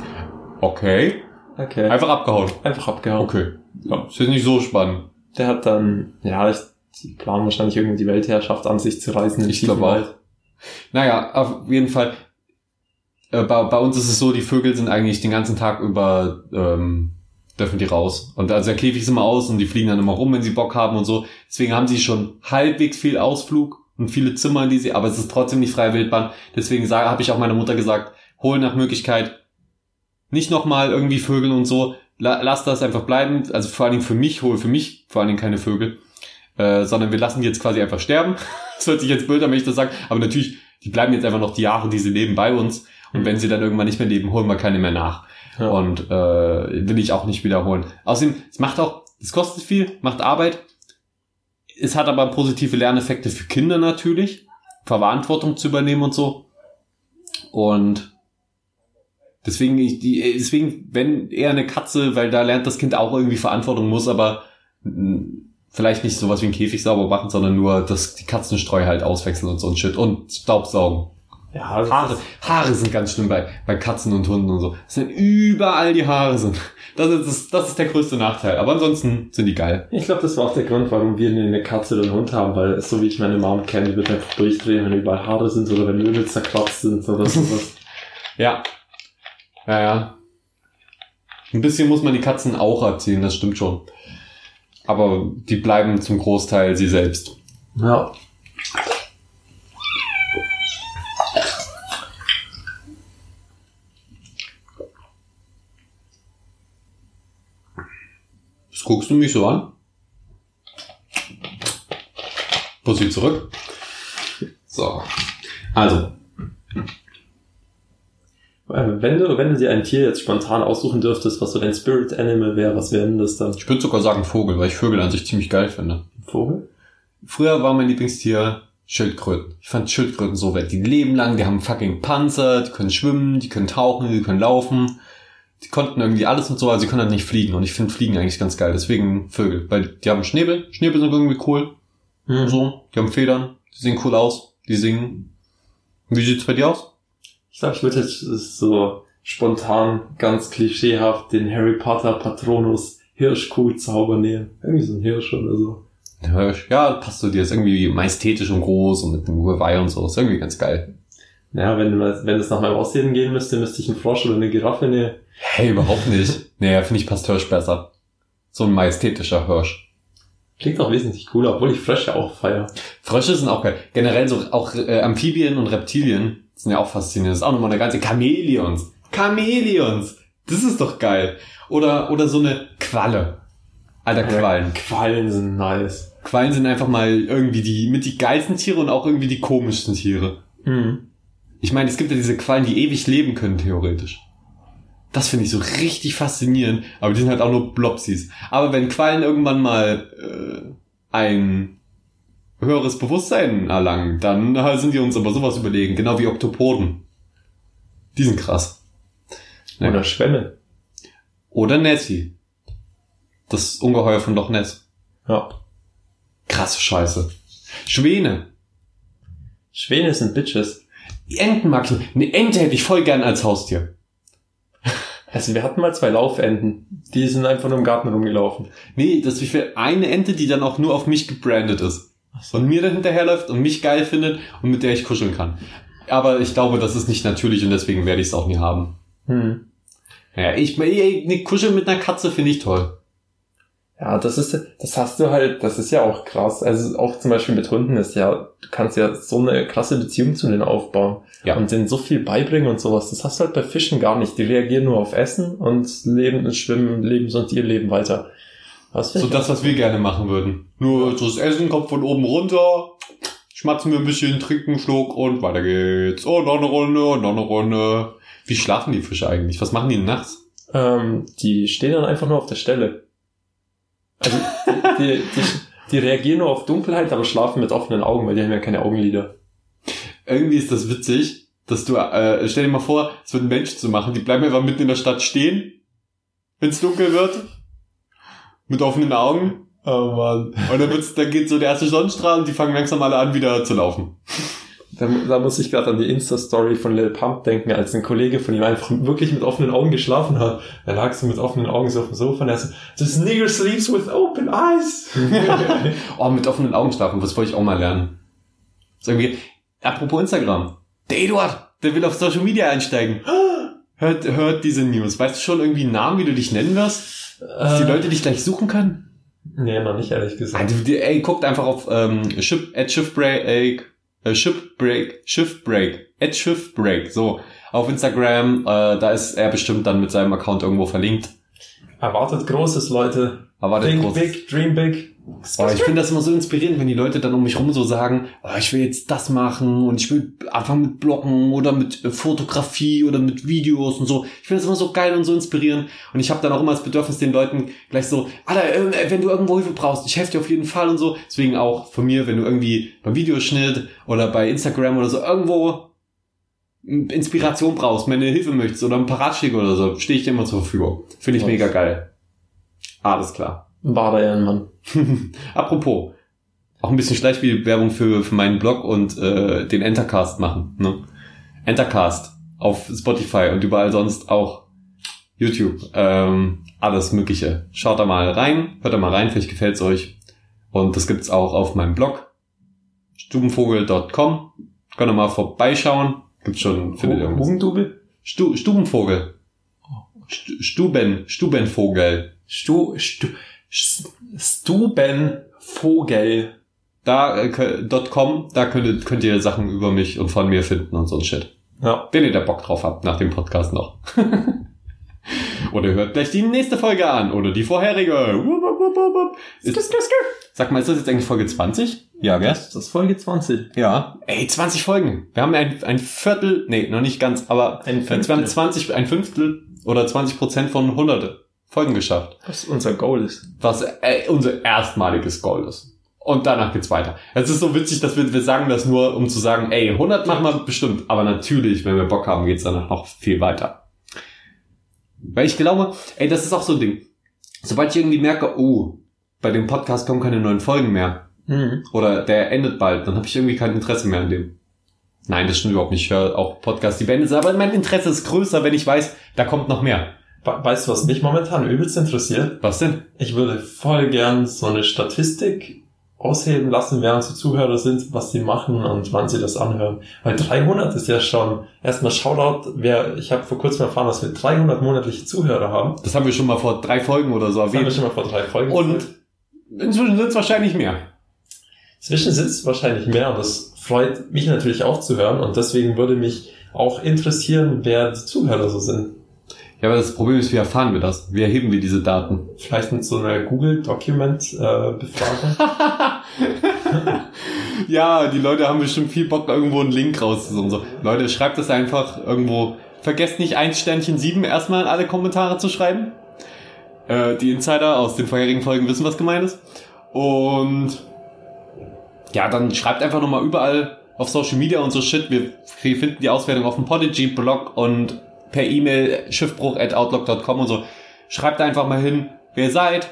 Okay. Okay. Einfach abgehauen. Einfach abgehauen. Okay. Ja, ist jetzt nicht so spannend. Der hat dann, ja, ich, die planen wahrscheinlich irgendwie die Weltherrschaft an sich zu reißen. Ich glaube auch. Naja, auf jeden Fall. Äh, bei, bei uns ist es so, die Vögel sind eigentlich den ganzen Tag über ähm, dürfen die raus. Und also der Käfig ist immer aus und die fliegen dann immer rum, wenn sie Bock haben und so. Deswegen haben sie schon halbwegs viel Ausflug und viele Zimmer, in die sie, aber es ist trotzdem nicht freie Wildbahn. Deswegen habe ich auch meiner Mutter gesagt, hol nach Möglichkeit nicht nochmal irgendwie Vögel und so. lass das einfach bleiben. Also vor allen Dingen für mich, hol für mich vor allen Dingen keine Vögel. Äh, sondern wir lassen die jetzt quasi einfach sterben. das hört sich jetzt blöd an, wenn ich das sage. Aber natürlich, die bleiben jetzt einfach noch die Jahre, die sie leben, bei uns. Und mhm. wenn sie dann irgendwann nicht mehr leben, holen wir keine mehr nach. Ja. Und äh, will ich auch nicht wiederholen. Außerdem, es macht auch, es kostet viel, macht Arbeit. Es hat aber positive Lerneffekte für Kinder natürlich. Verantwortung zu übernehmen und so. Und deswegen, ich, die, deswegen, wenn eher eine Katze, weil da lernt das Kind auch irgendwie Verantwortung, muss aber vielleicht nicht sowas wie ein Käfig sauber machen, sondern nur das, die Katzenstreu halt auswechseln und so ein Shit und Staubsaugen. Ja, Haare, Haare sind ganz schlimm bei, bei Katzen und Hunden und so. Es sind überall die Haare sind. Das ist, das ist der größte Nachteil. Aber ansonsten sind die geil. Ich glaube, das war auch der Grund, warum wir eine Katze oder einen Hund haben, weil so wie ich meine Mom kenne, die wird einfach durchdrehen, wenn überall Haare sind oder wenn Möbel zerkratzt sind oder sowas. ja. Ja, ja. Ein bisschen muss man die Katzen auch erziehen, das stimmt schon. Aber die bleiben zum Großteil sie selbst. Ja. Guckst du mich so an? Pussy zurück. So. Also. Äh, wenn du, wenn du dir ein Tier jetzt spontan aussuchen dürftest, was so dein Spirit Animal wäre, was wäre denn das dann? Ich würde sogar sagen Vogel, weil ich Vögel an sich ziemlich geil finde. Vogel? Früher war mein Lieblingstier Schildkröten. Ich fand Schildkröten so wert. Die leben lang, die haben fucking Panzer, die können schwimmen, die können tauchen, die können laufen die konnten irgendwie alles und so, also sie können halt nicht fliegen. Und ich finde Fliegen eigentlich ganz geil. Deswegen Vögel. Weil die haben Schnäbel. Schnäbel sind irgendwie cool. Mhm. So. Die haben Federn. Die sehen cool aus. Die singen. Wie sieht's bei dir aus? Ich glaube, ich würde jetzt so spontan, ganz klischeehaft den Harry Potter Patronus Hirschkuh-Zauber nehmen. Irgendwie so ein Hirsch oder so. Hirsch, ja, passt zu dir. Ist irgendwie majestätisch und groß und mit einem Geweih und so. Ist irgendwie ganz geil. Ja, wenn, wenn es nach meinem Aussehen gehen müsste, müsste ich einen Frosch oder eine Giraffe nehmen. Hey, überhaupt nicht. Nee, finde ich passt Hirsch besser. So ein majestätischer Hirsch. Klingt auch wesentlich cooler, obwohl ich Frösche auch feier. Frösche sind auch geil. Generell so auch äh, Amphibien und Reptilien sind ja auch faszinierend. Das ist auch nochmal eine ganze Chamäleons. Chamäleons. Das ist doch geil. Oder, oder so eine Qualle. Alter, Quallen. Quallen sind nice. Quallen sind einfach mal irgendwie die mit die geilsten Tiere und auch irgendwie die komischsten Tiere. Mhm. Ich meine, es gibt ja diese Quallen, die ewig leben können, theoretisch. Das finde ich so richtig faszinierend, aber die sind halt auch nur Blopsies. Aber wenn Quallen irgendwann mal äh, ein höheres Bewusstsein erlangen, dann äh, sind die uns aber sowas überlegen, genau wie Oktopoden. Die sind krass. Ja. Oder Schwämme. Oder Nessie. Das Ungeheuer von Loch Ness. Ja. Krasse Scheiße. Schwäne. Schwäne sind Bitches. Enten mag ich nicht. Eine Ente hätte ich voll gern als Haustier. Also wir hatten mal zwei Laufenten. Die sind einfach nur im Garten rumgelaufen. Nee, das ich will eine Ente, die dann auch nur auf mich gebrandet ist. Und mir dann hinterherläuft und mich geil findet und mit der ich kuscheln kann. Aber ich glaube, das ist nicht natürlich und deswegen werde ich es auch nie haben. Hm. Ja, ich, ey, ne Kuschel mit einer Katze finde ich toll. Ja, das ist, das hast du halt, das ist ja auch krass. Also auch zum Beispiel mit Hunden ist ja, du kannst ja so eine klasse Beziehung zu denen aufbauen. Ja. Und denen so viel beibringen und sowas. Das hast du halt bei Fischen gar nicht. Die reagieren nur auf Essen und leben und schwimmen, leben sonst ihr Leben weiter. Das So das, was wir gerne machen würden. Nur das Essen kommt von oben runter, schmatzen wir ein bisschen, trinken einen Schluck und weiter geht's. Oh, noch eine Runde und noch eine Runde. Wie schlafen die Fische eigentlich? Was machen die nachts? Ähm, die stehen dann einfach nur auf der Stelle. Also die, die, die reagieren nur auf Dunkelheit, aber schlafen mit offenen Augen, weil die haben ja keine Augenlider. Irgendwie ist das witzig, dass du, äh, stell dir mal vor, es wird ein Mensch zu machen, die bleiben einfach mitten in der Stadt stehen, wenn es dunkel wird, mit offenen Augen. Oh man. Und dann, wird's, dann geht so der erste Sonnenstrahl und die fangen langsam alle an, wieder zu laufen. Da, da muss ich gerade an die Insta-Story von Lil Pump denken, als ein Kollege von ihm einfach wirklich mit offenen Augen geschlafen hat. Er lag so mit offenen Augen so auf dem Sofa und er so, this nigger sleeps with open eyes. oh, mit offenen Augen schlafen, das wollte ich auch mal lernen. So irgendwie, apropos Instagram. Der Eduard, der will auf Social Media einsteigen. Hört, hört diese News. Weißt du schon irgendwie einen Namen, wie du dich nennen wirst? Dass die Leute dich gleich suchen können? Nee, noch nicht, ehrlich gesagt. Also, ey, guckt einfach auf ähm, Ship, at Shiftbreak, äh, Shipbreak, Shiftbreak, at Shiftbreak, so, auf Instagram, äh, da ist er bestimmt dann mit seinem Account irgendwo verlinkt. Erwartet Großes, Leute. Das Think groß. big, dream big. Oh, ich finde das immer so inspirierend, wenn die Leute dann um mich rum so sagen, oh, ich will jetzt das machen und ich will anfangen mit Bloggen oder mit äh, Fotografie oder mit Videos und so. Ich finde das immer so geil und so inspirierend. Und ich habe dann auch immer das Bedürfnis, den Leuten gleich so, Alter, äh, wenn du irgendwo Hilfe brauchst, ich helfe dir auf jeden Fall und so. Deswegen auch von mir, wenn du irgendwie beim Videoschnitt oder bei Instagram oder so irgendwo Inspiration brauchst, meine Hilfe möchtest oder ein paar Ratschläge oder so, stehe ich dir immer zur Verfügung. Finde ich mega geil. Alles klar. War da ja ein Mann. Apropos, auch ein bisschen Schleichwerbung für, für meinen Blog und äh, den Entercast machen. Ne? Entercast auf Spotify und überall sonst auch YouTube. Ähm, alles Mögliche. Schaut da mal rein, hört da mal rein, vielleicht gefällt's euch. Und das gibt's auch auf meinem Blog stubenvogel.com. Könnt ihr mal vorbeischauen. Gibt's schon, findet ihr irgendwas. Hugendubel? Stu, Stubenvogel. Stu, Stuben, Stubenvogel. Stu, Stu, Stubenvogel. Da, äh, könnt ihr, könnt ihr Sachen über mich und von mir finden und so ein Shit. Ja. Wenn ihr da Bock drauf habt, nach dem Podcast noch. oder hört gleich die nächste Folge an oder die vorherige. Ist, sag mal, ist das jetzt eigentlich Folge 20? Ja, gell? Das ist Folge 20. Ja. Ey, 20 Folgen. Wir haben ein, ein Viertel, nee, noch nicht ganz, aber Ein haben 20, ein Fünftel oder 20 Prozent von 100 Folgen geschafft. Was unser Goal ist. was äh, unser erstmaliges Goal ist. Und danach geht's weiter. Es ist so witzig, dass wir, wir sagen das nur, um zu sagen, ey, 100 machen wir bestimmt. Aber natürlich, wenn wir Bock haben, geht's danach noch viel weiter. Weil ich glaube, ey, das ist auch so ein Ding. Sobald ich irgendwie merke, oh, bei dem Podcast kommen keine neuen Folgen mehr. Mhm. Oder der endet bald, dann habe ich irgendwie kein Interesse mehr an dem. Nein, das stimmt überhaupt nicht. Ich höre auch Podcasts, die beendet sind. Aber mein Interesse ist größer, wenn ich weiß, da kommt noch mehr. We- Weißt du, was mich momentan übelst interessiert? Was denn? Ich würde voll gern so eine Statistik ausheben lassen, wer unsere Zuhörer sind, was sie machen und wann sie das anhören. Weil 300 ist ja schon, erstmal Shoutout, wer, ich habe vor kurzem erfahren, dass wir 300 monatliche Zuhörer haben. Das haben wir schon mal vor drei Folgen oder so Das haben wir erwähnt. schon mal vor drei Folgen Und gesagt. inzwischen sind es wahrscheinlich mehr. Zwischen sitzt wahrscheinlich mehr und das freut mich natürlich auch zu hören und deswegen würde mich auch interessieren, wer die Zuhörer so sind. Ja, aber das Problem ist, wie erfahren wir das? Wie erheben wir diese Daten? Vielleicht mit so einer Google-Document-Befragung. Ja, die Leute haben bestimmt viel Bock, irgendwo einen Link rauszusuchen. So, Leute, schreibt das einfach irgendwo. Vergesst nicht, 1 Sternchen 7 erstmal in alle Kommentare zu schreiben. Äh, die Insider aus den vorherigen Folgen wissen, was gemeint ist. Und ja, dann schreibt einfach nochmal überall auf Social Media und so Shit. Wir finden die Auswertung auf dem Podigy-Blog und per E-Mail schiffbruch.outlook.com und so. Schreibt einfach mal hin, wer ihr seid,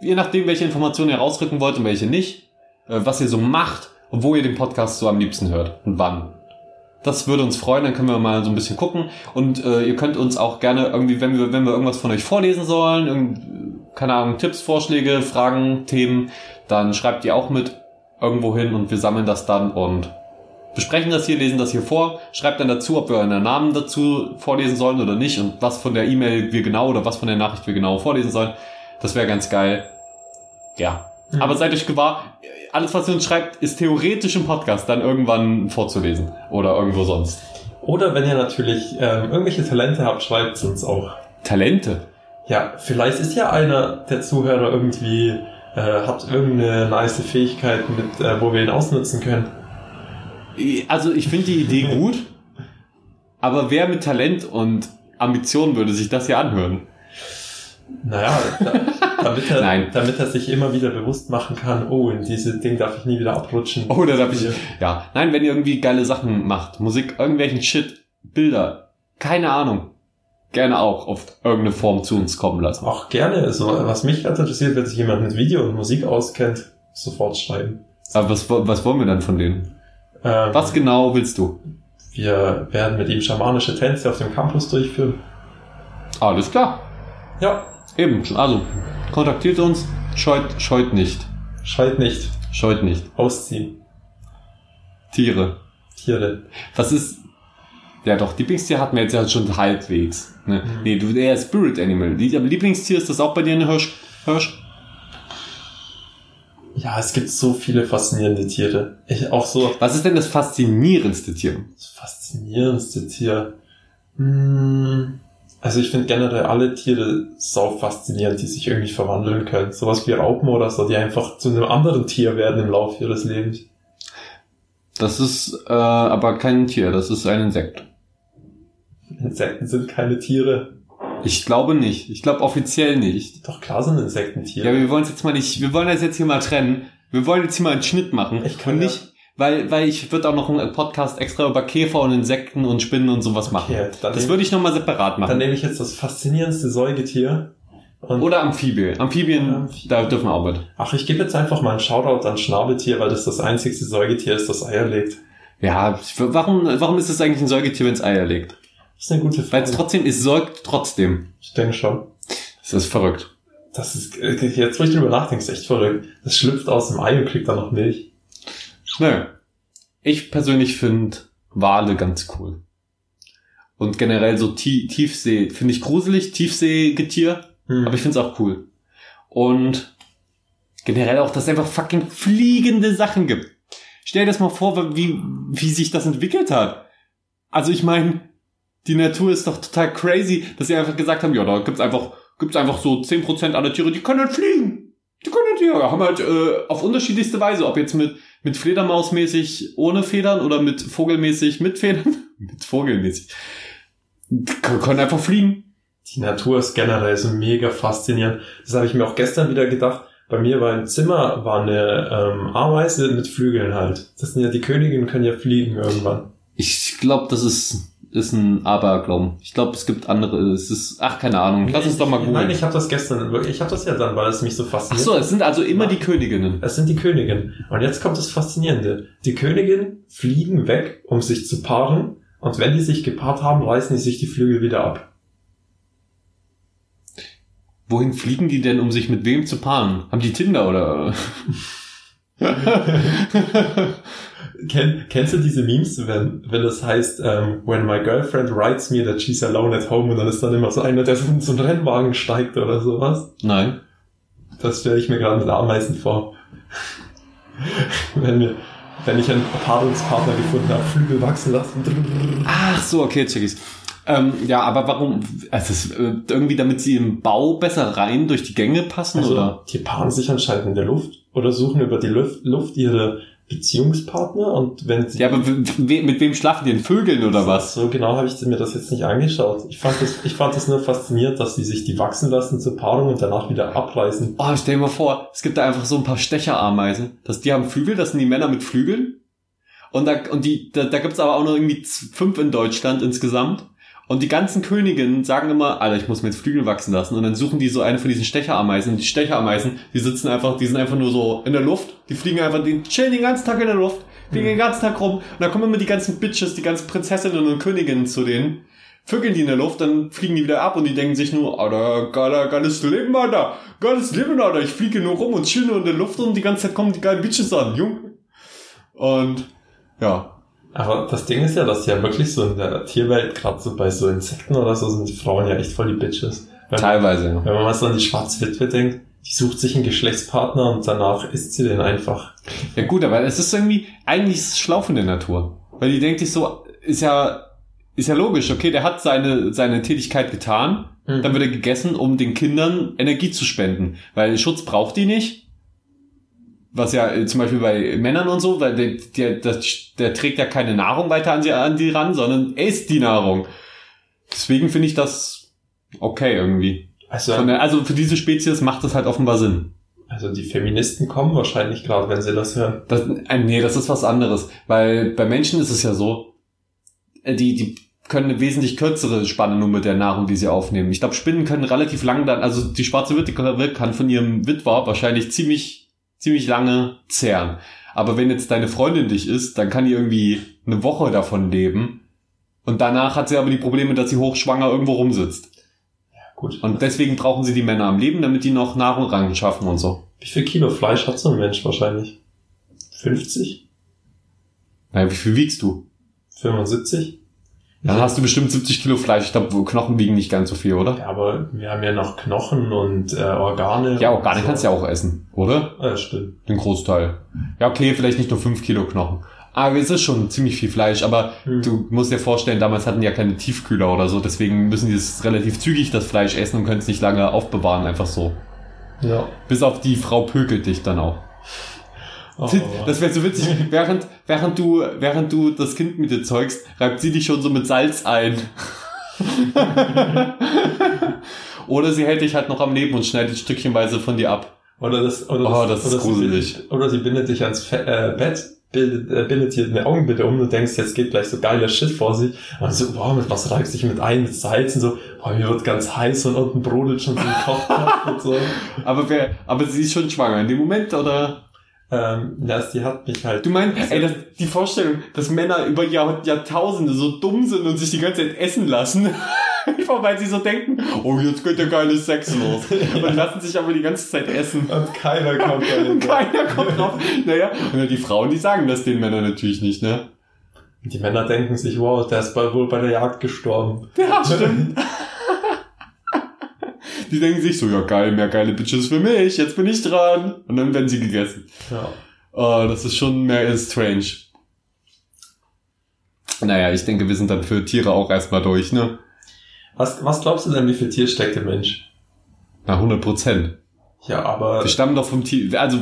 je nachdem, welche Informationen ihr rausrücken wollt und welche nicht, äh, was ihr so macht und wo ihr den Podcast so am liebsten hört und wann. Das würde uns freuen, dann können wir mal so ein bisschen gucken. Und äh, ihr könnt uns auch gerne irgendwie, wenn wir, wenn wir irgendwas von euch vorlesen sollen, keine Ahnung, Tipps, Vorschläge, Fragen, Themen, dann schreibt ihr auch mit irgendwo hin und wir sammeln das dann und besprechen das hier, lesen das hier vor, schreibt dann dazu, ob wir euren Namen dazu vorlesen sollen oder nicht und was von der E-Mail wir genau oder was von der Nachricht wir genau vorlesen sollen. Das wäre ganz geil. Ja. Mhm. Aber seid euch gewahr, alles, was ihr uns schreibt, ist theoretisch im Podcast dann irgendwann vorzulesen. Oder irgendwo sonst. Oder wenn ihr natürlich ähm, irgendwelche Talente habt, schreibt es uns auch. Talente. Ja, vielleicht ist ja einer der Zuhörer irgendwie, äh, hat irgendeine nice Fähigkeit, mit, äh, wo wir ihn ausnutzen können. Also ich finde die Idee gut, aber wer mit Talent und Ambition würde sich das hier anhören? Naja, da, damit, er, Nein. damit er sich immer wieder bewusst machen kann, oh, in diese Ding darf ich nie wieder abrutschen. Oh, da darf ich. Ja, nein, wenn ihr irgendwie geile Sachen macht, Musik, irgendwelchen Shit, Bilder, keine Ahnung, gerne auch auf irgendeine Form zu uns kommen lassen. Auch gerne. So, was mich ganz interessiert, wenn sich jemand mit Video und Musik auskennt, sofort schreiben. Aber was, was wollen wir dann von denen? Ähm, Was genau willst du? Wir werden mit ihm schamanische Tänze auf dem Campus durchführen. Alles klar. Ja, Eben, also kontaktiert uns, scheut, scheut nicht. schreit nicht. Scheut nicht. Ausziehen. Tiere. Tiere. Was ist. Ja doch, Lieblingstier hatten wir jetzt ja schon halbwegs. Ne? Mhm. Nee, du eher Spirit Animal. Lieblingstier ist das auch bei dir eine Hirsch? Hirsch? Ja, es gibt so viele faszinierende Tiere. Ich auch so Was ist denn das faszinierendste Tier? das faszinierendste Tier. Hm, also ich finde generell alle Tiere sau faszinierend, die sich irgendwie verwandeln können. Sowas wie Raupen oder so, die einfach zu einem anderen Tier werden im Laufe ihres Lebens. Das ist äh, aber kein Tier, das ist ein Insekt. Insekten sind keine Tiere. Ich glaube nicht. Ich glaube offiziell nicht. Doch klar sind Insekten Tiere. Ja, wir wollen es jetzt mal nicht, wir wollen das jetzt hier mal trennen. Wir wollen jetzt hier mal einen Schnitt machen. Ich kann und ja- nicht, weil, weil ich würde auch noch einen Podcast extra über Käfer und Insekten und Spinnen und sowas machen. Okay, dann das würde ich nochmal separat Dann machen. nehme ich jetzt das faszinierendste Säugetier. Oder Amphibien. Amphibien, Amphibien. da dürfen wir auch mit. ach, ich gebe jetzt einfach mal einen Shoutout an Schnabeltier, weil das das einzigste Säugetier ist, das Eier legt. Ja, warum, warum ist es eigentlich ein Säugetier, wenn es Eier legt? Das ist eine gute Weil es Frage. trotzdem, es säugt trotzdem. Ich denke schon. Das ist verrückt. Das ist, äh, jetzt wo ich drüber nachdenke, ist echt verrückt. Das schlüpft aus dem Ei und kriegt dann noch Milch. Nö. Ich persönlich finde Wale ganz cool. Und generell so Tie- Tiefsee, finde ich gruselig, Tiefseegetier, Hm. aber ich finde es auch cool. Und generell auch, dass es einfach fucking fliegende Sachen gibt. Stell dir das mal vor, wie, wie sich das entwickelt hat. Also ich meine, die Natur ist doch total crazy, dass sie einfach gesagt haben, ja, da gibt's einfach, gibt's einfach so 10% aller Tiere, die können halt fliegen. Die können halt, ja, haben halt äh, auf unterschiedlichste Weise, ob jetzt mit, mit Fledermausmäßig ohne Federn oder mit Vogelmäßig mit Federn. mit Vogelmäßig. Die können einfach fliegen. Die Natur ist generell so mega faszinierend. Das habe ich mir auch gestern wieder gedacht. Bei mir war im Zimmer war eine ähm, Ameise mit Flügeln halt. Das sind ja die Königinnen können ja fliegen irgendwann. Ich glaube, das ist, ist ein Aberglauben. Ich glaube, es gibt andere, es ist, ach, keine Ahnung. Lass uns doch mal Nein, googeln. ich habe das gestern, wirklich- ich habe das ja dann, weil es mich so Ach fasziniert. so, es sind also immer die Königinnen. Es sind die Königinnen. Und jetzt kommt das Faszinierende. Die Königinnen fliegen weg, um sich zu paaren. Und wenn die sich gepaart haben, reißen die sich die Flügel wieder ab. Wohin fliegen die denn, um sich mit wem zu paaren? Haben die Tinder oder? Kenn, kennst du diese Memes, wenn, wenn das heißt, ähm, when my girlfriend writes me that she's alone at home und dann ist dann immer so einer, der so in so einen Rennwagen steigt oder sowas? Nein. Das stelle ich mir gerade mit Ameisen vor. wenn, wir, wenn ich einen Paarungspartner gefunden habe, Flügel wachsen lassen. Ach so, okay, check ich's. Ähm, ja, aber warum? Also es, äh, irgendwie, damit sie im Bau besser rein durch die Gänge passen, Also, oder? die paaren sich anscheinend in der Luft oder suchen über die Luft, ihre Beziehungspartner und wenn sie Ja, aber mit wem schlafen die denn? Vögeln oder was? So genau habe ich mir das jetzt nicht angeschaut. Ich fand das, ich fand das nur faszinierend, dass die sich die wachsen lassen zur Paarung und danach wieder abreißen. Oh, stell dir mal vor, es gibt da einfach so ein paar Stecherameisen. Das, die haben Flügel, das sind die Männer mit Flügeln. Und da, und die, da, da gibt's aber auch noch irgendwie fünf in Deutschland insgesamt. Und die ganzen Königinnen sagen immer, Alter, ich muss mir jetzt Flügel wachsen lassen. Und dann suchen die so eine von diesen Stecherameisen. Und die Stecherameisen, die sitzen einfach, die sind einfach nur so in der Luft. Die fliegen einfach, die chillen den ganzen Tag in der Luft, fliegen den ganzen Tag rum. Und dann kommen immer die ganzen Bitches, die ganzen Prinzessinnen und Königinnen zu denen. Vögeln die in der Luft, dann fliegen die wieder ab und die denken sich nur, Alter, geiler, geiles Leben, Alter. Geiles Leben, Alter. Ich fliege nur rum und chill nur in der Luft und die ganze Zeit kommen die geilen Bitches an, Junge. Und, ja. Aber das Ding ist ja, dass ja wirklich so in der Tierwelt, gerade so bei so Insekten oder so, sind die Frauen ja echt voll die Bitches. Wenn, Teilweise, ja. wenn man mal so an die Schwarzwitwe denkt, die sucht sich einen Geschlechtspartner und danach isst sie den einfach. Ja gut, aber es ist irgendwie, eigentlich ist es schlau von der Natur. Weil die denkt sich so, ist ja, ist ja logisch, okay, der hat seine, seine Tätigkeit getan, Mhm. dann wird er gegessen, um den Kindern Energie zu spenden. Weil Schutz braucht die nicht. Was ja äh, zum Beispiel bei Männern und so, weil der, der, der, der trägt ja keine Nahrung weiter an sie, an die ran, sondern er isst die Nahrung. Deswegen finde ich das okay irgendwie. Also, der, also für diese Spezies macht das halt offenbar Sinn. also die Feministen kommen wahrscheinlich gerade, wenn sie das hören. Das, äh, nee, das ist was anderes. Weil bei Menschen ist es ja so, äh, die, die können eine wesentlich kürzere Spanne nur mit der Nahrung, die sie aufnehmen. Ich glaube, Spinnen können relativ lang dann, also die schwarze Witwe kann- kann von ihrem Witwer wahrscheinlich ziemlich, ziemlich lange zehren. Aber wenn jetzt deine Freundin dich isst, dann kann die irgendwie eine Woche davon leben. Und danach hat sie aber die Probleme, dass sie hochschwanger irgendwo rumsitzt. Gut. Und deswegen brauchen sie die Männer am Leben, damit die noch Nahrung ran schaffen und so. Wie viel Kilo Fleisch hat so ein Mensch wahrscheinlich? 50? Naja, wie viel wiegst du? 75? Dann hast du bestimmt 70 Kilo Fleisch. Ich glaube, Knochen wiegen nicht ganz so viel, oder? Ja, aber wir haben ja noch Knochen und äh, Organe. Ja, Organe und kannst du ja auch essen, oder? Ja, stimmt. Den Großteil. Ja, okay, vielleicht nicht nur 5 Kilo Knochen. Aber es ist schon ziemlich viel Fleisch. Aber Hm. du musst dir vorstellen, damals hatten die ja keine Tiefkühler oder so. Deswegen müssen die das relativ zügig, das Fleisch essen und können es nicht lange aufbewahren. Einfach so. Ja. Bis auf die Frau pökelt dich dann auch. Oh, Das wäre so witzig. Während, während du, während du das Kind mit dir zeugst, reibt sie dich schon so mit Salz ein. Oder sie hält dich halt noch am Leben und schneidet stückchenweise von dir ab. oder das, oder Oh, das ist oder sie gruselig. bindet- oder sie bindet dich ans Fe äh, Bett, bildet, äh, bindet dir eine Augenbinde um, du denkst, jetzt geht gleich so geiler Shit vor sich. Und so, wow, mit was reibst du dich mit ein, mit Salz und so, oh, mir wird ganz heiß und unten brodelt schon so ein Kochtopf und so. Aber wer, aber sie ist schon schwanger in dem Moment, oder? Ähm, ja, die hat mich halt. Du meinst, ey, das, die Vorstellung, dass Männer über Jahr, Jahrtausende so dumm sind und sich die ganze Zeit essen lassen. Einfach weil sie so denken, oh, jetzt geht der geile Sex los. Und lassen sich aber die ganze Zeit essen. Und keiner kommt da Und hin. keiner kommt drauf. Naja, und die Frauen, die sagen das den Männern natürlich nicht, ne? Die Männer denken sich, wow, der ist wohl bei der Jagd gestorben. Ja, stimmt. Die denken sich so, ja geil, mehr geile Bitches für mich, jetzt bin ich dran. Und dann werden sie gegessen. Ja. Oh, das ist schon mehr strange. Naja, ich denke, wir sind dann für Tiere auch erstmal durch, ne? Was, was glaubst du denn, wie viel Tier steckt im Mensch? Na, 100 Prozent. Ja, aber Wir stammen doch vom Tier, also,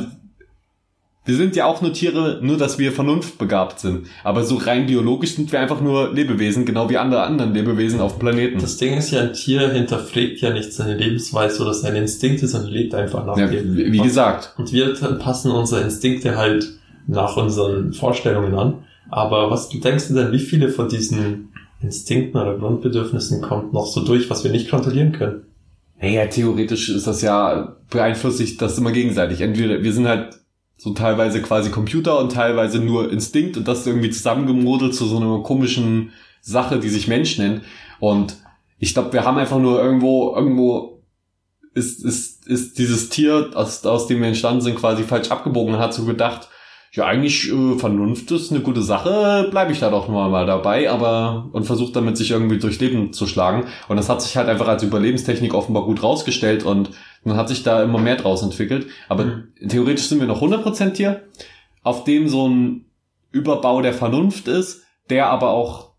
wir sind ja auch nur Tiere, nur dass wir vernunftbegabt sind. Aber so rein biologisch sind wir einfach nur Lebewesen, genau wie andere anderen Lebewesen auf dem Planeten. das Ding ist ja, ein Tier hinterfragt ja nicht seine Lebensweise oder seine Instinkte, sondern lebt einfach nach ja, dem. wie gesagt. Und wir passen unsere Instinkte halt nach unseren Vorstellungen an. Aber was denkst du denn, wie viele von diesen Instinkten oder Grundbedürfnissen kommt noch so durch, was wir nicht kontrollieren können? Naja, theoretisch ist das ja, beeinflusst sich das immer gegenseitig. Entweder wir sind halt so teilweise quasi Computer und teilweise nur Instinkt und das irgendwie zusammengemodelt zu so einer komischen Sache, die sich Mensch nennt. Und ich glaube, wir haben einfach nur irgendwo, irgendwo ist, ist, ist dieses Tier, aus, aus dem wir entstanden sind, quasi falsch abgebogen und hat so gedacht, ja, eigentlich äh, Vernunft ist eine gute Sache, bleibe ich da doch mal, mal dabei, aber und versucht damit sich irgendwie durchs Leben zu schlagen. Und das hat sich halt einfach als Überlebenstechnik offenbar gut rausgestellt und dann hat sich da immer mehr draus entwickelt. Aber Mhm. theoretisch sind wir noch 100% Tier, auf dem so ein Überbau der Vernunft ist, der aber auch,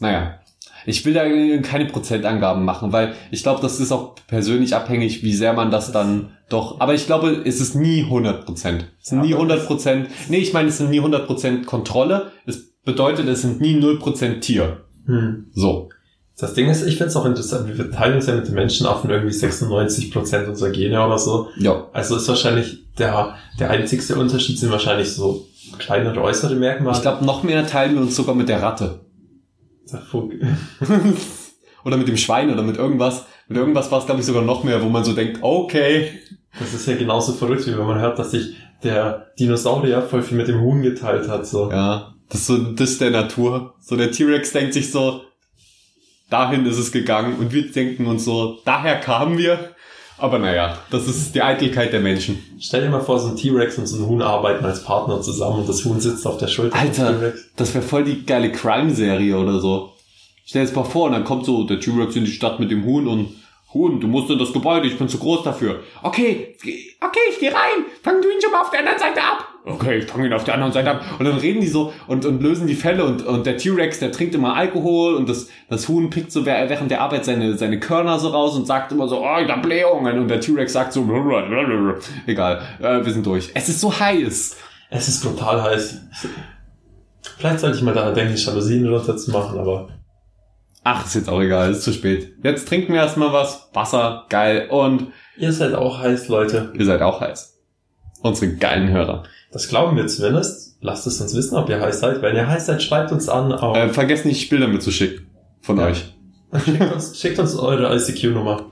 naja, ich will da keine Prozentangaben machen, weil ich glaube, das ist auch persönlich abhängig, wie sehr man das dann doch, aber ich glaube, es ist nie 100 Prozent. Es sind nie aber 100 Prozent, nee, ich meine, es sind nie 100 Prozent Kontrolle. Es bedeutet, es sind nie 0 Prozent Tier. Hm. So. Das Ding ist, ich finde es auch interessant, wir teilen uns ja mit den Menschenaffen irgendwie 96% unserer Gene oder so. Ja. Also ist wahrscheinlich der, der einzigste Unterschied sind wahrscheinlich so kleinere äußere Merkmale. Ich glaube, noch mehr teilen wir uns sogar mit der Ratte. Der Vogel. oder mit dem Schwein oder mit irgendwas. Mit irgendwas war es, glaube ich, sogar noch mehr, wo man so denkt, okay. Das ist ja genauso verrückt, wie wenn man hört, dass sich der Dinosaurier voll viel mit dem Huhn geteilt hat. So. Ja, das ist so das der Natur. So der T-Rex denkt sich so, dahin ist es gegangen und wir denken uns so, daher kamen wir. Aber naja, das ist die Eitelkeit der Menschen. Stell dir mal vor, so ein T-Rex und so ein Huhn arbeiten als Partner zusammen und das Huhn sitzt auf der Schulter Alter. Das wäre voll die geile Crime-Serie oder so. Stell dir das mal vor und dann kommt so der T-Rex in die Stadt mit dem Huhn und Huhn, du musst in das Gebäude, ich bin zu groß dafür. Okay, okay, ich geh rein. Fang du ihn schon mal auf der anderen Seite ab. Okay, ich fange ihn auf der anderen Seite ab. Und dann reden die so und, und lösen die Fälle und, und der T-Rex, der trinkt immer Alkohol und das, das Huhn pickt so während der Arbeit seine, seine Körner so raus und sagt immer so, oh, ich hab Blähungen. Und der T-Rex sagt so, egal, äh, wir sind durch. Es ist so heiß. Es ist brutal heiß. Vielleicht sollte ich mal daran denken, Jalousien runterzumachen, aber Ach, ist jetzt auch egal, ist zu spät. Jetzt trinken wir erstmal was. Wasser, geil. Und ihr seid auch heiß, Leute. ihr seid auch heiß. Unsere geilen Hörer. Das glauben wir zumindest. Lasst es uns wissen, ob ihr heiß seid. Wenn ihr heiß seid, schreibt uns an. Auf Äh, vergesst nicht, Bilder mitzuschicken. Von Ja. euch. schickt, uns, schickt uns eure ICQ-Nummer.